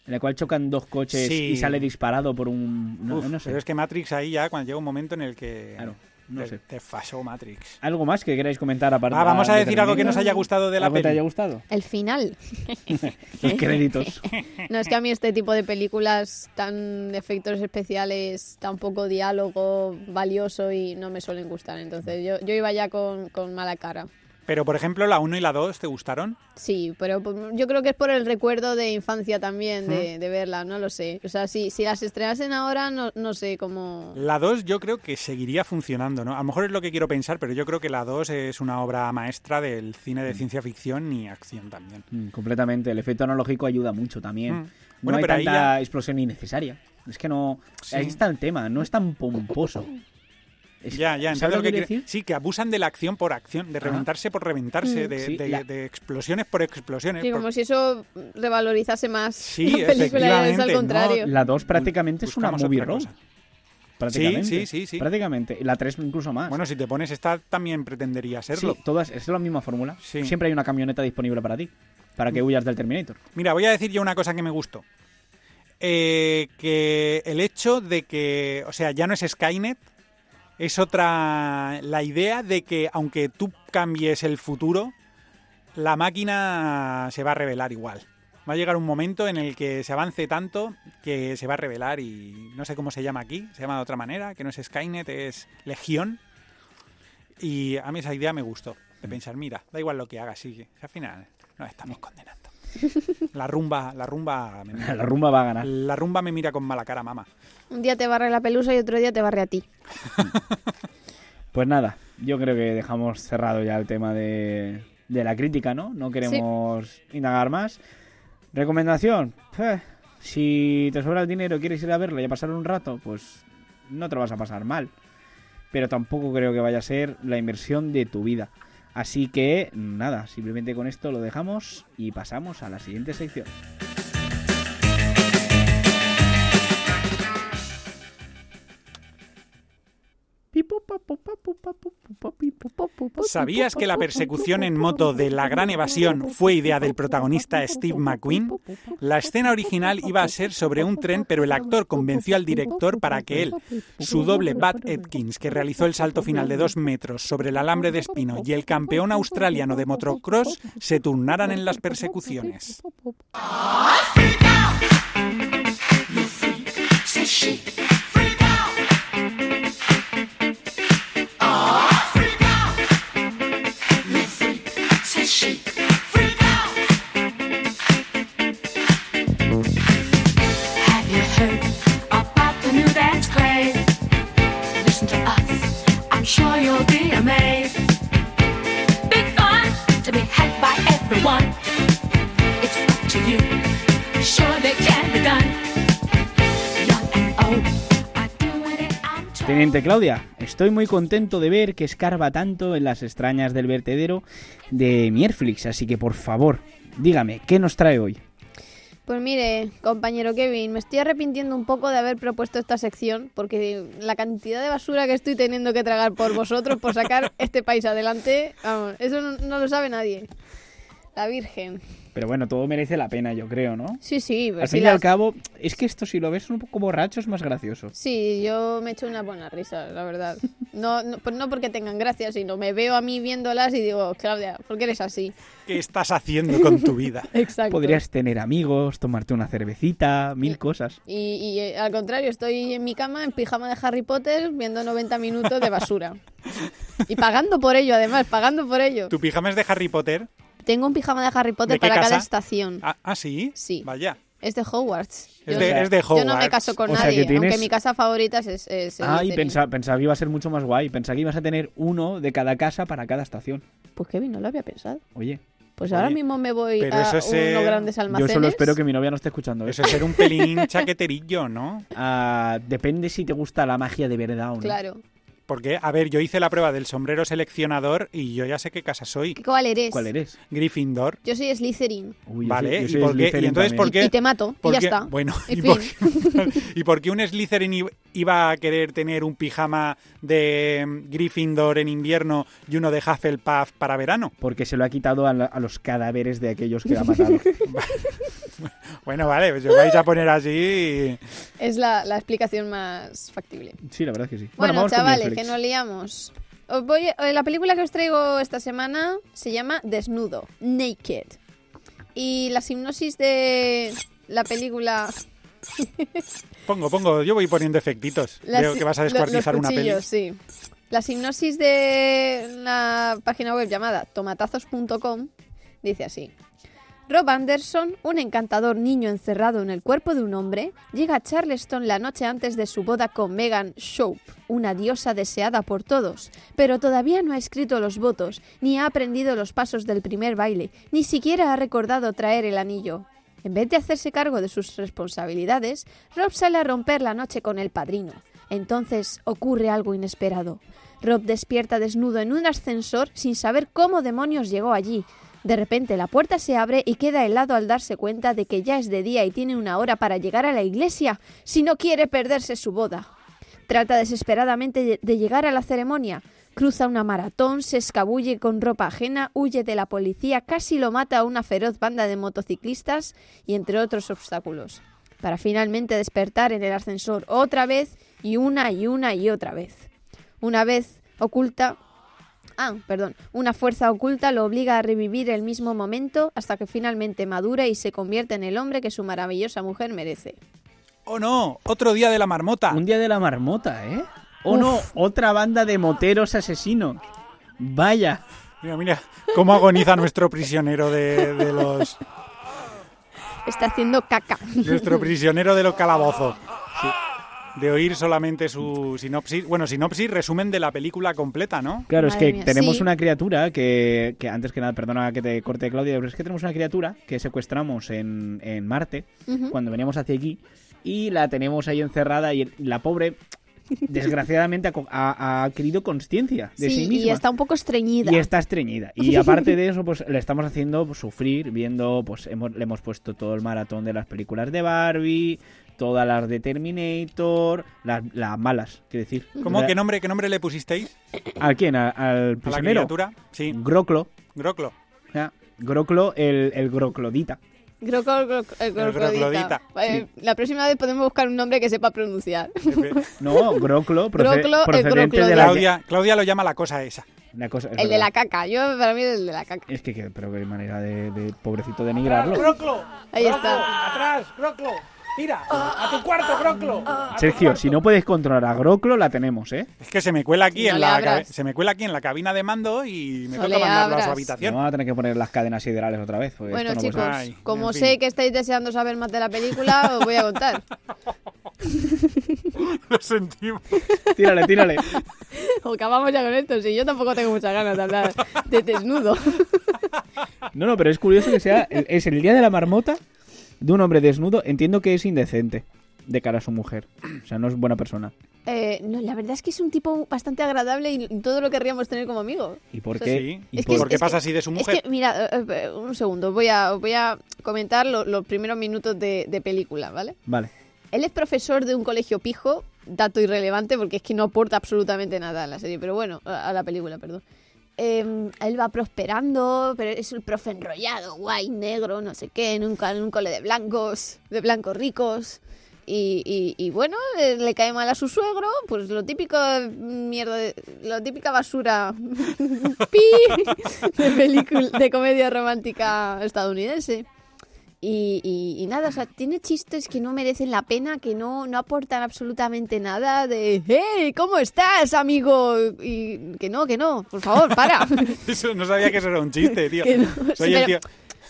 En la cual chocan dos coches Sí. y sale disparado por un. No, Uf, no sé. Pero es que Matrix ahí ya, cuando llega un momento en el que Claro, no te, sé. te fashó Matrix. ¿Algo más que queráis comentar aparte Ah, vamos a de decir algo que nos haya gustado de la ¿Algo que te haya gustado? El final. Los créditos. No, es que a mí este tipo de películas tan de efectos especiales, tan poco diálogo valioso y no me suelen gustar. Entonces yo, yo iba ya con, con mala cara. Pero, por ejemplo, la 1 y la 2, ¿te gustaron? Sí, pero por- yo creo que es por el recuerdo de infancia también de, de verla, no lo sé. O sea, si, si las estrenasen ahora, no, no sé cómo... La 2 yo creo que seguiría funcionando, ¿no? A lo mejor es lo que quiero pensar, pero yo creo que la 2 es una obra maestra del cine de ciencia ficción y acción también. Mm, completamente. El efecto analógico ayuda mucho también. Mm. No Bueno, hay pero ahí tanta ya- explosión innecesaria. Es que no. Sí. Ahí está el tema. No es tan pomposo. Es- Ya, ya, ¿sabes entiendo lo que quiere- decir? Sí, que abusan de la acción por acción, de reventarse por reventarse, Mm. de, Sí, de- la- de explosiones por explosiones. Sí, por- como si eso revalorizase más Sí, la película y es efectivamente, al no, contrario. La 2 prácticamente es una movie road. cosa. Prácticamente. Sí, sí, sí, sí. Prácticamente. Y la 3 incluso más. Bueno, si te pones esta, también pretendería serlo. sí, todas, es la misma fórmula. Sí. Siempre hay una camioneta disponible para ti. Para que huyas del Terminator. Mira, voy a decir yo una cosa que me gustó. Eh, que el hecho de que, o sea, ya no es Skynet, es otra, la idea de que aunque tú cambies el futuro, la máquina se va a revelar igual. Va a llegar un momento en el que se avance tanto que se va a revelar y no sé cómo se llama aquí, se llama de otra manera, que no es Skynet, es Legión. Y a mí esa idea me gustó, de pensar, mira, da igual lo que haga, sigue, al final nos estamos condenando. La rumba, la rumba me mira, La rumba va a ganar. la rumba me mira con mala cara, mamá. Un día te barre la pelusa y otro día te barre a ti. Pues nada, yo creo que dejamos cerrado ya el tema de, de la crítica, ¿no? No queremos indagar más. Recomendación, eh, si te sobra el dinero y quieres ir a verla y a pasar un rato, pues no te lo vas a pasar mal. Pero tampoco creo que vaya a ser la inversión de tu vida. Así que nada, simplemente con esto lo dejamos y pasamos a la siguiente sección. ¿Sabías que la persecución en moto de La Gran Evasión fue idea del protagonista Steve McQueen? La escena original iba a ser sobre un tren, pero el actor convenció al director para que él, su doble Bud Atkins, que realizó el salto final de dos metros sobre el alambre de espino, y el campeón australiano de motocross se turnaran en las persecuciones. Teniente Claudia, estoy muy contento de ver que escarba tanto en las extrañas del vertedero de Mierflix, así que por favor, dígame, ¿qué nos trae hoy? Pues mire, compañero Kevin, me estoy arrepintiendo un poco de haber propuesto esta sección porque la cantidad de basura que estoy teniendo que tragar por vosotros por sacar este país adelante, vamos, eso no, no lo sabe nadie. La Virgen. Pero bueno, todo merece la pena, yo creo, ¿no? Sí, sí, pues Al sí, fin y al cabo, es que esto si lo ves un poco borracho es más gracioso. sí, yo me echo una buena risa, la verdad. No, no, pues no porque tengan gracia, sino me veo a mí viéndolas y digo, Claudia, ¿por qué eres así? ¿Qué estás haciendo con tu vida? Exacto. Podrías tener amigos, tomarte una cervecita, mil cosas. Y, y, eh, al contrario, estoy en mi cama en pijama de Harry Potter viendo 90 minutos de basura. Y pagando por ello, además, pagando por ello. ¿Tu pijama es de Harry Potter? Tengo un pijama de Harry Potter ¿De qué para cada estación. Ah, ¿ah, sí? Sí. Vaya. Es de Hogwarts. Es Yo- de, es de Yo no me Hogwarts. caso con O sea, nadie, tienes- aunque mi casa favorita es, es Ah, y pensaba, pensaba que iba a ser mucho más guay. Pensaba que ibas a tener uno de cada casa para cada estación. Pues Kevin, no lo había pensado. Oye, Pues Oye, ahora mismo me voy a unos eh, grandes yo almacenes. solo espero que mi novia no esté escuchando Eso eso. es ser un pelín chaqueterillo, ¿no? Ah, depende si te gusta la magia de verdad o no. Claro. Porque, a ver, yo hice la prueba del sombrero seleccionador y yo ya sé qué casa soy. ¿Cuál eres? ¿Cuál eres? Gryffindor. Yo soy Slytherin. Uy, yo Vale, soy- yo ¿y soy por qué? Slytherin ¿Y entonces por qué? Y te mato, y ¿Por ya qué? está. Bueno, En ¿y por, ¿y por qué un Slytherin i- iba a querer tener un pijama de mm, Gryffindor en invierno y uno de Hufflepuff para verano? Porque se lo ha quitado a, la- a los cadáveres de aquellos que ha matado. Bueno, vale, pues os vais a poner así y... Es la, la explicación más factible. sí, la verdad es que sí. Bueno, vamos con chavales. Que nos liamos. Os voy, eh, la película que os traigo esta semana se llama Desnudo, Naked. Y la hipnosis de la película... Pongo, pongo, yo voy poniendo efectitos. las- Veo que vas a descuartizar los una peli. sí. La hipnosis de la página web llamada tomatazos.com dice así. Rob Anderson, un encantador niño encerrado en el cuerpo de un hombre, llega a Charleston la noche antes de su boda con Megan Shope, una diosa deseada por todos, pero todavía no ha escrito los votos, ni ha aprendido los pasos del primer baile, ni siquiera ha recordado traer el anillo. En vez de hacerse cargo de sus responsabilidades, Rob sale a romper la noche con el padrino. Entonces ocurre algo inesperado. Rob despierta desnudo en un ascensor sin saber cómo demonios llegó allí. De repente la puerta se abre y queda helado al darse cuenta de que ya es de día y tiene una hora para llegar a la iglesia si no quiere perderse su boda. Trata desesperadamente de- llegar a la ceremonia. Cruza una maratón, se escabulle con ropa ajena, huye de la policía, casi lo mata a una feroz banda de motociclistas y entre otros obstáculos. Para finalmente despertar en el ascensor otra vez y una y una y otra vez. Una vez oculta Ah, perdón. Una fuerza oculta lo obliga a revivir el mismo momento hasta que finalmente madura y se convierte en el hombre que su maravillosa mujer merece. ¡Oh no! ¡Otro día de la marmota! Un día de la marmota, ¿eh? O no, otra banda de moteros asesinos. Vaya. Mira, mira, cómo agoniza nuestro prisionero de, de los... Está haciendo caca. Nuestro prisionero de los calabozos. De oír solamente su sinopsis. Bueno, sinopsis, resumen de la película completa, ¿no? Claro, es que mía, tenemos sí. una criatura que, que antes que nada, perdona que te corte Claudia, pero es que tenemos una criatura que secuestramos en, en Marte cuando veníamos hacia aquí y la tenemos ahí encerrada y la pobre, desgraciadamente, ha, co- ha- ha adquirido conciencia de sí, sí, misma. y está un poco estreñida. Y está estreñida. Y aparte de eso, pues le estamos haciendo sufrir, viendo, pues hemos, le hemos puesto todo el maratón de las películas de Barbie, todas las de Terminator, las, las malas, quiero decir. ¿Cómo? ¿Qué nombre, qué nombre le pusisteis ¿A quién? ¿A- ¿Al a la prisionero? criatura? Sí, Groclo. Groclo. ¿ya? Groclo, el, el Groclodita. Groco- gro- eh, groclodita, groclodita. Eh, La próxima vez podemos buscar un nombre que sepa pronunciar. No, Groclo, proce- Groclo, el procedente de Groclodita. la, Claudia, Claudia lo llama la cosa esa. la cosa- es El de la caca. Yo, para mí, el de la caca. Es que, que- pero qué manera de, de pobrecito denigrarlo. ¡Groclo! Ahí está. ¡Atrás! ¡Groclo! ¡Tira! ¡A tu cuarto, Groclo! Sergio, si no puedes controlar a Groclo, la tenemos, ¿eh? Es que se me cuela aquí No en la se me cuela aquí en la cabina de mando y me No toca mandarlo a su No habitación. vamos a tener que poner las cadenas siderales otra vez. pues Bueno, no chicos. Ay, como fin. sé que estáis deseando saber más de la película, os voy a contar. Lo sentimos. Tírale, tírale. O acabamos ya con esto. Si yo tampoco tengo muchas ganas de hablar de desnudo. No, no, pero es curioso que sea. Es el día de la marmota de un hombre desnudo. Entiendo que es indecente de cara a su mujer. O sea, no es buena persona. Eh, no, la verdad es que es un tipo bastante agradable y todo lo querríamos tener como amigo. ¿Y por qué? Sí. ¿Y por- que- ¿Por qué pasa así de su mujer? Es que, mira, eh, eh, un segundo, voy a, voy a comentar lo- los primeros minutos de, de película, ¿vale? Vale. Él es profesor de un colegio pijo, dato irrelevante porque es que no aporta absolutamente nada a la serie, pero bueno, a la película, perdón. Eh, él va prosperando, pero es el profe enrollado, guay, negro, no sé qué, en un, ca- en un cole de blancos, de blancos ricos. Y, y- bueno, eh, le cae mal a su suegro, pues lo típico mierda, la típica basura de película, de comedia romántica estadounidense. Y, y- y nada, o sea, tiene chistes que no merecen la pena, que no, no aportan absolutamente nada de ¡Hey! ¿Cómo estás, amigo? Y que no, que no, por favor, para. Eso, no sabía que eso era un chiste, tío. No, Soy sí, el tío.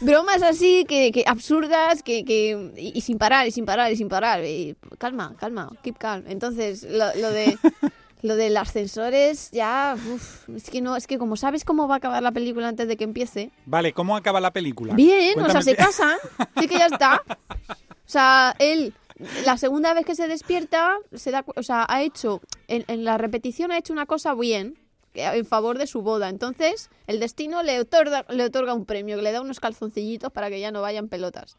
Bromas así, que, que absurdas, que, que y, y sin parar, y sin parar, y sin parar. Calma, calma, keep calm. Entonces, lo, lo de lo del ascensor es ya, uf, es que no, es que como sabes cómo va a acabar la película antes de que empiece, Vale, ¿cómo acaba la película? Bien, o sea, se casan. Sí que ya está. O sea, él la segunda vez que se despierta, se da, o sea, ha hecho, en, en la repetición ha hecho una cosa bien, en favor de su boda. Entonces, el destino le otorga, le otorga un premio, que le da unos calzoncillitos para que ya no vayan pelotas.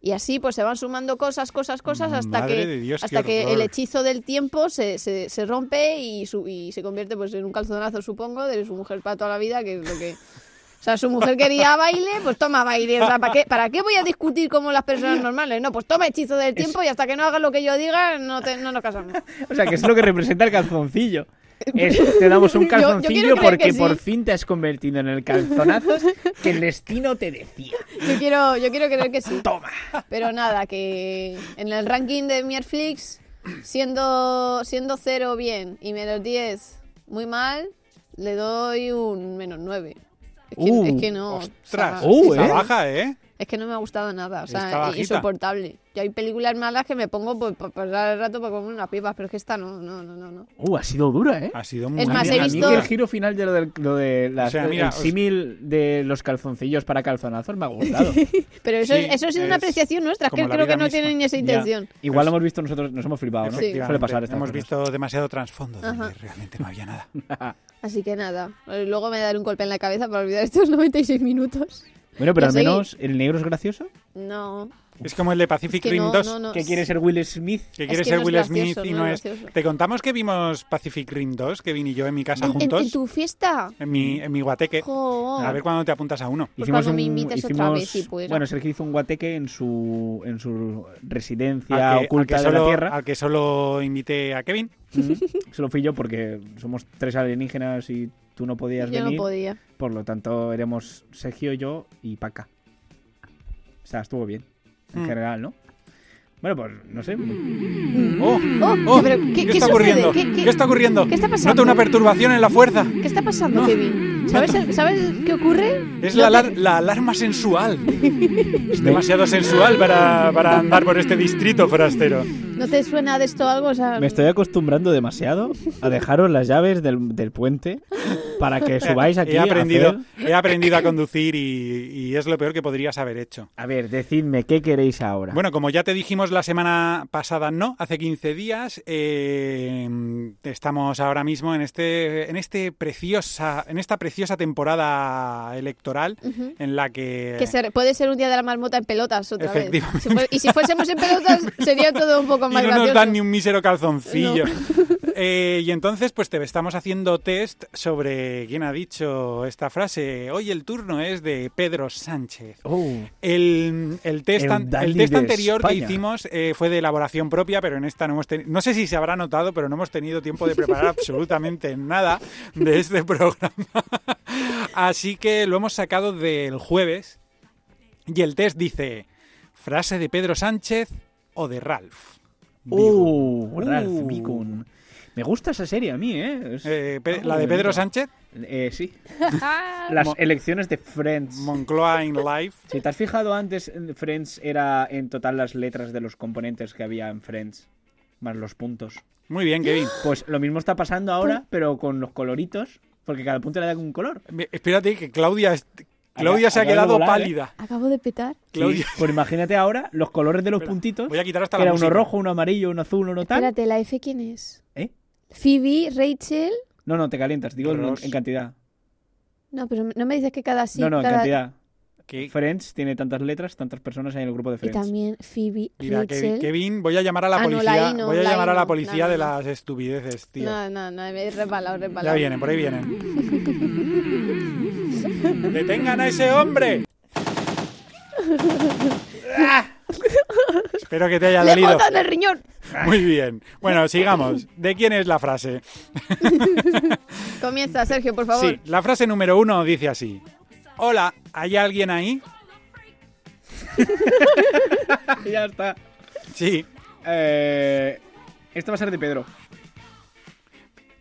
Y así pues se van sumando cosas, cosas, cosas hasta Madre que Dios, hasta que el hechizo del tiempo se, se, se rompe y, su- y se convierte pues en un calzonazo, supongo, de su mujer para toda la vida, que es lo que... O sea, su mujer quería baile, pues toma baile. O sea, ¿para qué, ¿para qué voy a discutir como las personas normales? No, pues toma hechizo del tiempo y hasta que no hagas lo que yo diga, no, te, no nos casamos. O sea, que es lo que representa el calzoncillo. Es- te damos un Yo- yo quiero calzoncillo porque sí. por fin te has convertido en el calzonazo que el destino te decía. Yo quiero, yo quiero creer que sí. Toma. Pero nada, que en el ranking de Netflix, siendo, siendo 0 bien y menos 10 muy mal, le doy un menos 9. Es que, Uh, es que no. o Ostras, sea, Uh, está ¿eh? baja, ¿eh? Es que no me ha gustado nada, o sea, insoportable. Yo hay películas malas que me pongo pues, para pasar el rato para comer unas pipas, pero es que esta no, no, no, no. no. Uh, ha sido dura, ¿eh? Ha sido muy Es más, he a mí visto- que el giro final de lo, del- lo de las- O sea, mira, el os- símil de los calzoncillos para calzonazos me ha gustado. Pero eso, Sí, es, eso es una es apreciación nuestra, es que creo que no tienen ni esa Ya. intención. Igual lo hemos visto nosotros, nos hemos flipado, ¿no? Suele pasar Hemos cosas. visto demasiado trasfondo donde Ajá. realmente no había nada. Así que nada, luego me daré un golpe en la cabeza para olvidar estos 96 minutos. Bueno, pero al menos el negro es gracioso. No, Es como el de Pacific que Rim no, 2. no, no. Que quiere ser Will Smith. Que Es quiere que ser no es Will gracioso, Smith y no no es es. gracioso. Te contamos que vimos Pacific Rim 2, que vine yo en mi casa ¿En, en- juntos. en tu fiesta? En mi, en mi guateque. Jo. A ver cuándo te apuntas a uno. Pues cuando me invites otra vez, si puedo. Bueno, Sergio hizo un guateque en su, en su residencia Al que, al oculta que de la solo, Tierra. al que solo invité a Kevin. Solo fui yo porque somos tres alienígenas y tú no podías Yo no venir. podía. Por lo tanto, éramos Sergio, yo y Paca. O sea, estuvo bien. En Mm. general, ¿no? Bueno, pues no sé. ¡Oh! Oh, ¡Oh! pero ¿Qué, ¿qué, qué está ocurriendo? ¿Qué, ¿Qué, qué- está ocurriendo? qué está pasando? Noto una perturbación en la fuerza. ¿Qué está pasando, Kevin? ¿Sabes, el- ¿Sabes qué ocurre? Es No la, alar- la alarma sensual. Es demasiado sensual para, para andar por este distrito forastero. ¿No te suena de esto algo? O sea, Me estoy acostumbrando demasiado a dejaros las llaves del, del puente para que subáis aquí he, a aprendido, hacer- he aprendido a conducir y, y es lo peor que podrías haber hecho. A ver, decidme, ¿qué queréis ahora? Bueno, como ya te dijimos la semana pasada, no, hace 15 días, eh, estamos ahora mismo en este, en este preciosa, en esta preciosa temporada electoral en la que, que se- puede ser un día de la marmota en pelotas otra vez. Efectivamente. Si fue- y si fuésemos en pelotas, sería todo un poco y más no gracioso. nos dan ni un mísero calzoncillo. Eh, y entonces, pues te estamos haciendo test sobre quién ha dicho esta frase. Hoy el turno es de Pedro Sánchez. Oh, El, el test, El an- el Dalí test anterior que España. Eh, fue de elaboración propia, pero en esta no hemos tenido... No sé si se habrá notado, pero no hemos tenido tiempo de preparar absolutamente nada de este programa. Así que lo hemos sacado del jueves. Y el test dice, frase de Pedro Sánchez o de Ralph. Oh, Ralph Uh. Me gusta esa serie a mí, ¿eh? Es- Eh, la de. Pedro Sánchez, Eh, sí. Las elecciones de Friends. Moncloa in Life. Si te has fijado antes, en Friends era en total las letras de los componentes que había en Friends, más los puntos. Muy bien, Kevin. Pues lo mismo está pasando ahora, pero con los coloritos, porque cada punto le da un color. Espérate, que Claudia, Claudia se ha quedado volar, ¿eh? pálida. Acabo de petar. Claudia, Sí, Pues imagínate ahora los colores de los Espera, puntitos, voy a quitar hasta que la era uno rojo, uno amarillo, uno azul, uno tal. Espérate, ¿la F quién es? ¿Eh? Phoebe, Rachel... No, no, te calientas, digo en, en cantidad. No, pero no me dices que cada sí... no, no, en cantidad. Friends tiene tantas letras, tantas personas hay en el grupo de Y Friends. también Phoebe, Mira, Rachel... Kevin, Kevin, voy a llamar a la Ah, no, policía. no, voy a llamar a la policía no, de las estupideces, tío. No, no, no, he resbalado, he ya vienen, por ahí vienen. ¡Detengan a ese hombre! ¡Ah! Espero que te haya ¡Le dolido. botan el riñón! Muy bien. Bueno, sigamos. ¿De quién es la frase? Comienza, Sergio, por favor. Sí, la frase número uno dice así. Hola, ¿hay alguien ahí? ya está. Sí. Eh, esta va a ser de Pedro.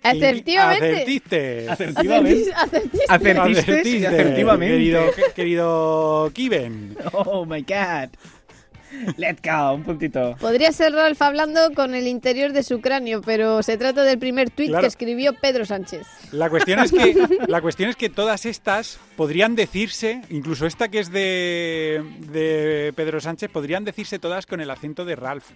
Asertivamente. Acertiste. Acertis- Acertiste y Acertiste, asertivamente. Querido, querido Kiven. Oh my god. Let's go, un puntito. Podría ser Ralph hablando con el interior de su cráneo, pero se trata del primer tuit Claro. que escribió Pedro Sánchez. La cuestión es que la cuestión es que todas estas podrían decirse, incluso esta que es de, de Pedro Sánchez, podrían decirse todas con el acento de Ralph.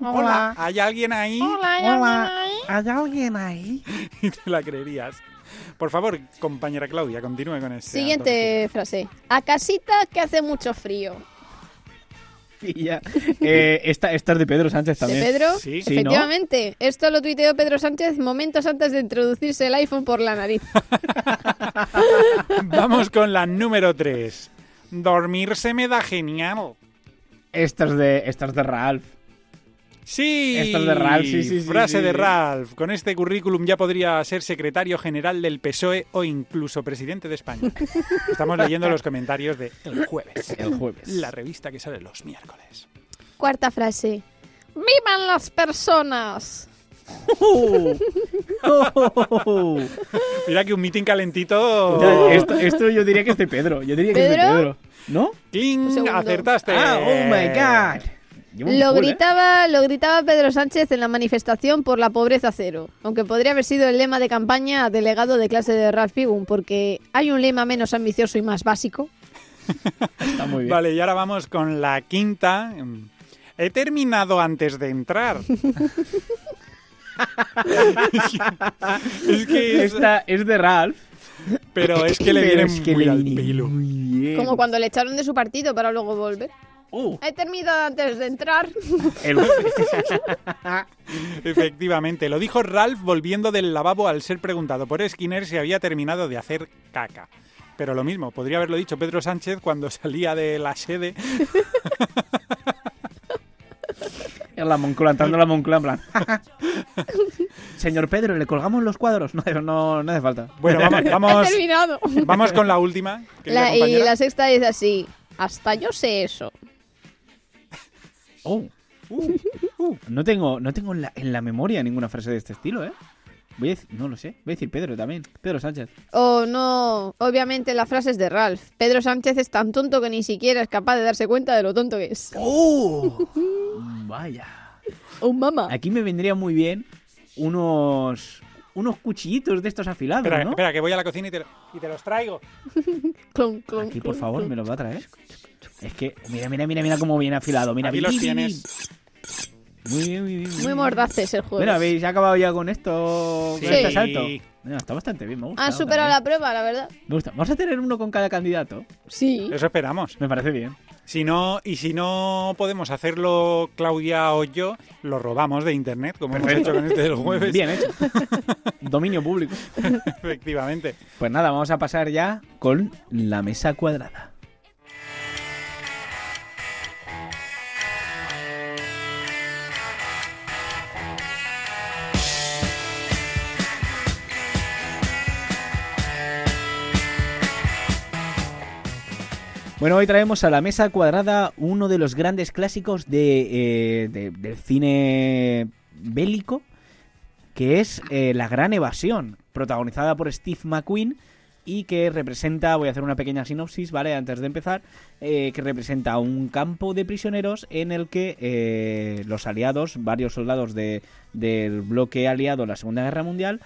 Hola, ¿hay alguien ahí? Hola, ¿hay alguien ahí? Y te la creerías. Por favor, compañera Claudia, continúe con este. Siguiente frase. A casita que hace mucho frío. Y ya. Eh, esta, esta es de Pedro Sánchez ¿De también. Pedro? Sí. Efectivamente. Esto lo tuiteó Pedro Sánchez momentos antes de introducirse el iPhone por la nariz. Vamos con la número 3. Dormir se me da genial. Esta es de, esta es de Ralph. Sí, Esto es de Ralph, sí, sí, frase sí, de sí. Ralph. Con este currículum ya podría ser secretario general del PSOE o incluso presidente de España. Estamos leyendo los comentarios de El Jueves, El jueves. la revista que sale los miércoles. Cuarta frase. ¡Vivan las personas! Mira que un meeting calentito. Ya, esto, esto yo diría que es de Pedro. Yo diría que es de ¿Pedro? ¿No? ¡Cling! Acertaste. Ah, oh my god. Lo full, ¿eh? gritaba, lo gritaba Pedro Sánchez en la manifestación por la pobreza cero, aunque podría haber sido el lema de campaña delegado de clase de Ralph Wiggum, porque hay un lema menos ambicioso y más básico. Está muy bien. Vale, y ahora vamos con la quinta. He terminado antes de entrar. es que es, Esta es de Ralph. pero es que le viene es que muy le al pelo. muy bien. Como cuando le echaron de su partido para luego volver. Uh, He terminado antes de entrar. el- Efectivamente, lo dijo Ralph volviendo del lavabo al ser preguntado por Skinner si había terminado de hacer caca. Pero lo mismo, podría haberlo dicho Pedro Sánchez cuando salía de la sede. en la Moncloa, entrando a la Moncloa en plan. Señor Pedro, ¿le colgamos los cuadros? No, no, no hace falta. Bueno, vamos, vamos, terminado. vamos con la última. La- y la sexta dice así. Hasta yo sé eso. Oh. Uh, uh. No tengo, no tengo en, la, en la memoria ninguna frase de este estilo, ¿eh? Voy a decir, no lo sé. Voy a decir Pedro también. Pedro Sánchez. Oh, no. Obviamente la frase es de Ralph. Pedro Sánchez es tan tonto que ni siquiera es capaz de darse cuenta de lo tonto que es. ¡Oh! Vaya. Oh, mamá. Aquí me vendría muy bien unos unos cuchillitos de estos afilados, Espera, ¿no? espera, que voy a la cocina y te, lo- y te los traigo. Clon, clon, Aquí, por clon, favor, clon. me los va a traer. Es que, mira, mira, mira, mira cómo viene afilado. Mira, Aquí los tienes. Muy bien, muy bien. Muy mordaces el juego. Mira, ¿habéis acabado ya con esto? Sí. Con este salto. Mira, está bastante bien, me gusta. Han superado la prueba, la verdad. Me gusta. Vamos a tener uno con cada candidato. Sí. Eso esperamos. Me parece bien. Si no, y si no podemos hacerlo Claudia o yo, lo robamos de internet, como hemos Perfecto. hecho con este del jueves. Bien hecho. Dominio público. Efectivamente. Pues nada, vamos a pasar ya con la mesa cuadrada. Bueno, hoy traemos a la mesa cuadrada uno de los grandes clásicos de, eh, de- del cine bélico, que es eh, La Gran Evasión, protagonizada por Steve McQueen y que representa, voy a hacer una pequeña sinopsis, ¿vale? Antes de empezar, eh, que representa un campo de prisioneros en el que eh, los aliados, varios soldados de, del bloque aliado en la Segunda Guerra Mundial,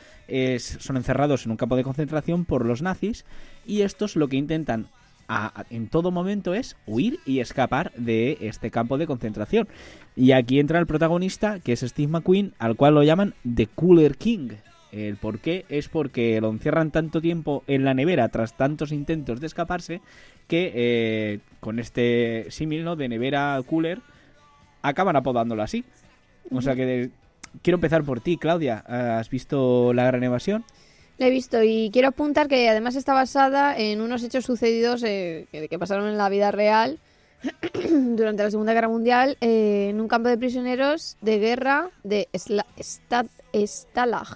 son encerrados en un campo de concentración por los nazis y estos lo que intentan a- en todo momento es huir y escapar de este campo de concentración. Y aquí entra el protagonista, que es Steve McQueen, al cual lo llaman The Cooler King. El por qué es porque lo encierran tanto tiempo en la nevera tras tantos intentos de escaparse que eh, con este símil ¿no? de nevera cooler acaban apodándolo así. O sea que quiero empezar por ti, Claudia. ¿Has visto La Gran Evasión? La he visto y quiero apuntar que además está basada en unos hechos sucedidos eh, que, pasaron en la vida real durante la Segunda Guerra Mundial eh, en un campo de prisioneros de guerra de Sla- Stad- Stalag.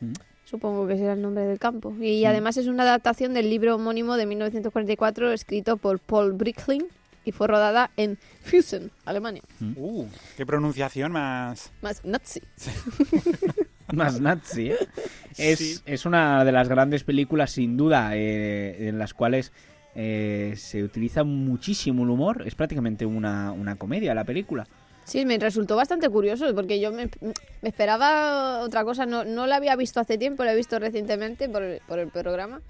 Mm. Supongo que será el nombre del campo. Y además es una adaptación del libro homónimo de 1944 escrito por Paul Brickling y fue rodada en Füssen, Alemania. Uh, qué pronunciación más. Más nazi. Más nazi, ¿eh? Es, Sí. es una de las grandes películas, sin duda, eh, en las cuales eh, se utiliza muchísimo el humor. Es prácticamente una, una comedia la película. Sí, me resultó bastante curioso porque yo me, me esperaba otra cosa. No, no la había visto hace tiempo, la he visto recientemente por el, por el programa.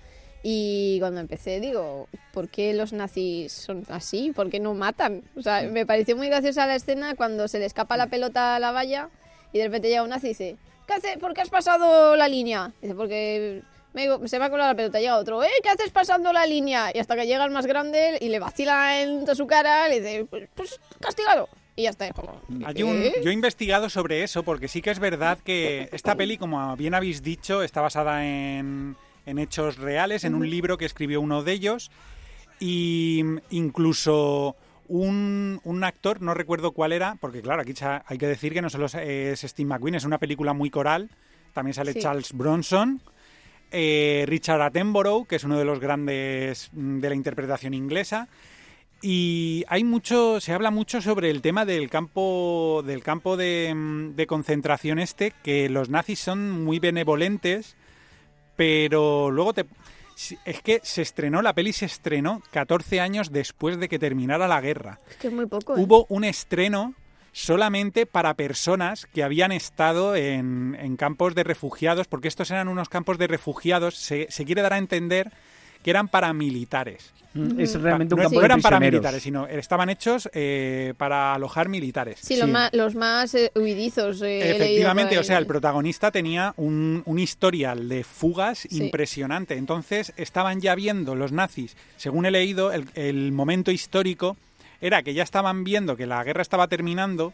Y cuando empecé, digo, ¿por qué los nazis son así? ¿Por qué no matan? O sea, me pareció muy graciosa la escena cuando se le escapa la pelota a la valla y de repente llega un nazi y dice, ¿qué? ¿Por qué has pasado la línea? Dice, porque me- se me ha colado la pelota. Llega otro, ¿eh? ¿Qué haces pasando la línea? Y hasta que llega el más grande y le vacila en su cara, le dice, pues, pues castigado. Y ya está. Hay un- ¿eh? yo he investigado sobre eso porque sí que es verdad que esta peli, como bien habéis dicho, está basada en, en hechos reales, en un libro que escribió uno de ellos y incluso un, un actor, no recuerdo cuál era, porque claro, aquí hay que decir que no solo es Steve McQueen, es una película muy coral, también sale Sí. Charles Bronson, eh, Richard Attenborough, que es uno de los grandes mm, de la interpretación inglesa, y hay mucho, se habla mucho sobre el tema del campo, del campo de, mm, de concentración este, que los nazis son muy benevolentes, pero luego te... Es que se estrenó, la peli se estrenó 14 años después de que terminara la guerra. Es que es muy poco. ¿eh? Hubo un estreno solamente para personas que habían estado en, en campos de refugiados, porque estos eran unos campos de refugiados, se, se quiere dar a entender que eran paramilitares. Mm, Es realmente un no, campo no de eran paramilitares, sino estaban hechos eh, para alojar militares. Sí, Los, Sí. más, los más eh, huidizos. eh, Efectivamente, o sea, el protagonista tenía un, un historial de fugas Sí. impresionante. Entonces estaban ya viendo los nazis, según he leído, el, el momento histórico era que ya estaban viendo que la guerra estaba terminando,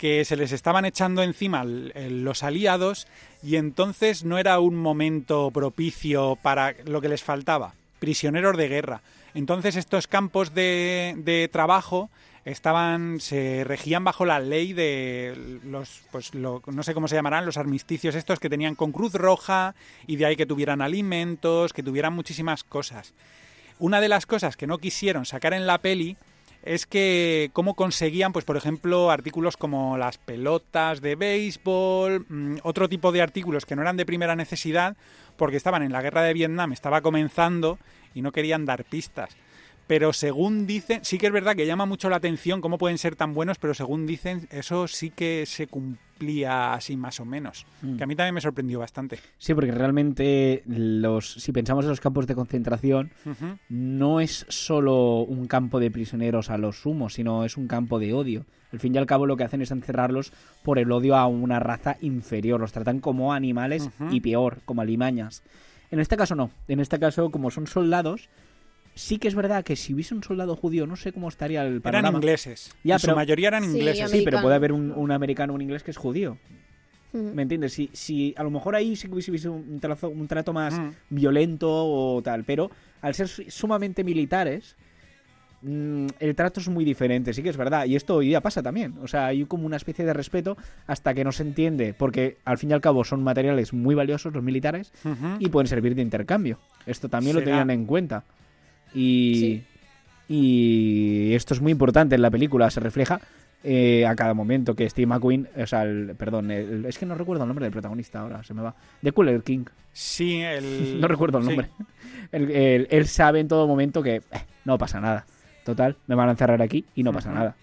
que se les estaban echando encima los aliados y entonces no era un momento propicio para lo que les faltaba, prisioneros de guerra. Entonces estos campos de, de trabajo estaban se regían bajo la ley de los pues lo- no sé cómo se llamarán los armisticios estos que tenían con cruz roja y de ahí que tuvieran alimentos que tuvieran muchísimas cosas una de las cosas que no quisieron sacar en la peli es que cómo conseguían, pues por ejemplo, artículos como las pelotas de béisbol, mm, otro tipo de artículos que no eran de primera necesidad, porque estaban en la guerra de Vietnam, estaba comenzando y no querían dar pistas. Pero según dicen, sí que es verdad que llama mucho la atención cómo pueden ser tan buenos, pero según dicen, eso sí que se cumplía así más o menos. Mm. Que a mí también me sorprendió bastante. Sí, porque realmente los, si pensamos en los campos de concentración, no es solo un campo de prisioneros a los sumos, sino es un campo de odio. Al fin y al cabo lo que hacen es encerrarlos por el odio a una raza inferior. Los tratan como animales y peor, como alimañas. En este caso no. En este caso, como son soldados, sí que es verdad que si hubiese un soldado judío, no sé cómo estaría el Eran panorama. ingleses. Ya, en su pero- mayoría eran Sí, ingleses. Sí, pero americano. puede haber un, un americano o un inglés que es judío. ¿Me entiendes? Si, si a lo mejor ahí sí que hubiese un trazo- un trato más Mm. violento o tal, pero al ser su- sumamente militares, mm, el trato es muy diferente, sí que es verdad. Y esto hoy día pasa también. O sea, hay como una especie de respeto hasta que no se entiende, porque al fin y al cabo son materiales muy valiosos los militares y pueden servir de intercambio. Esto también lo tenían en cuenta. Y, Sí. y esto es muy importante en la película, se refleja eh, a cada momento que Steve McQueen, o sea, el- perdón, el- es que no recuerdo el nombre del protagonista ahora, se me va. De Cooler King, Sí, el... no recuerdo el sí. nombre. Él, él- él sabe en todo momento que eh, no pasa nada. Total, me van a encerrar aquí y no pasa nada.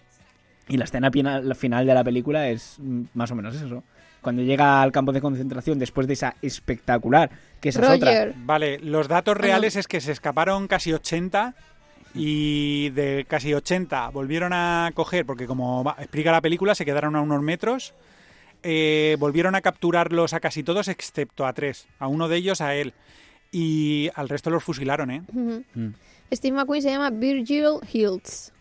Y la escena final de la película es mm, más o menos eso. Cuando llega al campo de concentración después de esa espectacular, que esa es otra. Roger. Vale, los datos reales es que se escaparon casi 80 y de casi 80 volvieron a coger, porque como explica la película, se quedaron a unos metros. eh, volvieron a capturarlos a casi todos excepto a tres, a uno de ellos a él. Y al resto los fusilaron, ¿eh? Mm. Steve McQueen se llama Virgil Hiltz,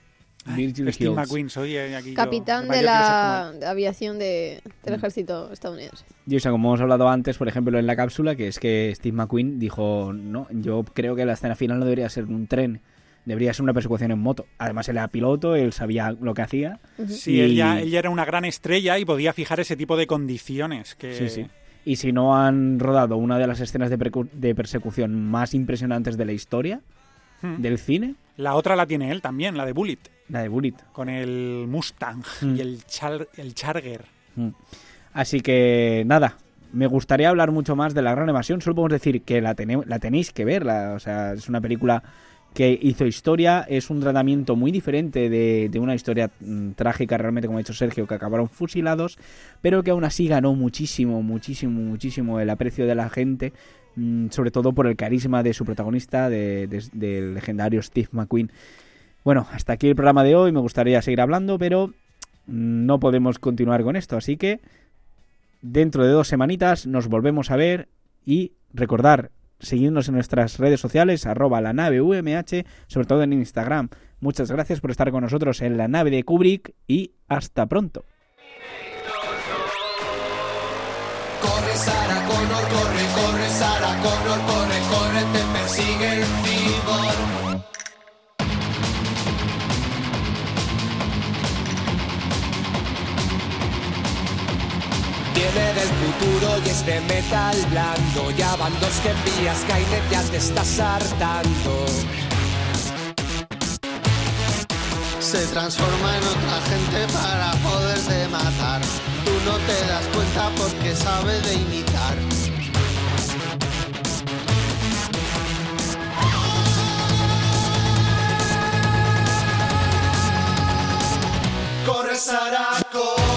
Virgil Steve Hills. McQueen, soy eh, aquí. capitán de la de aviación de, del ejército estadounidense. Y o sea, como hemos hablado antes, por ejemplo, en la cápsula, que es que Steve McQueen dijo, no, yo creo que la escena final no debería ser un tren, debería ser una persecución en moto. Además, él era piloto, él sabía lo que hacía. Ujú. Sí, Y- él, ya, él ya era una gran estrella y podía fijar ese tipo de condiciones. Que... Sí, sí. Y si no han rodado una de las escenas de, percu- de persecución más impresionantes de la historia Hmm. del cine, La otra la tiene él también, la de Bullet, la de Bullet. con el Mustang Hmm. y el, Char- el Charger. Mm. Así que nada, me gustaría hablar mucho más de la gran evasión. Solo podemos decir que la, tene- la tenéis que ver. la- o sea, es una película que hizo historia. Es un tratamiento muy diferente de, de una historia mm, trágica, realmente, como ha dicho Sergio, que acabaron fusilados, pero que aún así ganó muchísimo, muchísimo, muchísimo el aprecio de la gente, mm, sobre todo por el carisma de su protagonista, de- de- del legendario Steve McQueen. Bueno, hasta aquí el programa de hoy. Me gustaría seguir hablando, pero mm, no podemos continuar con esto. Así que dentro de dos semanitas nos volvemos a ver y recordar seguirnos en nuestras redes sociales, arroba la nave UMH, sobre todo en Instagram. Muchas gracias por estar con nosotros en la nave de Kubrick y hasta pronto. Viene del futuro y es de metal blando. Ya van dos que envías, Skynet ya te estás hartando. Se transforma en otra gente para poderte matar. Tú no te das cuenta porque sabe de imitar. Corre Sarah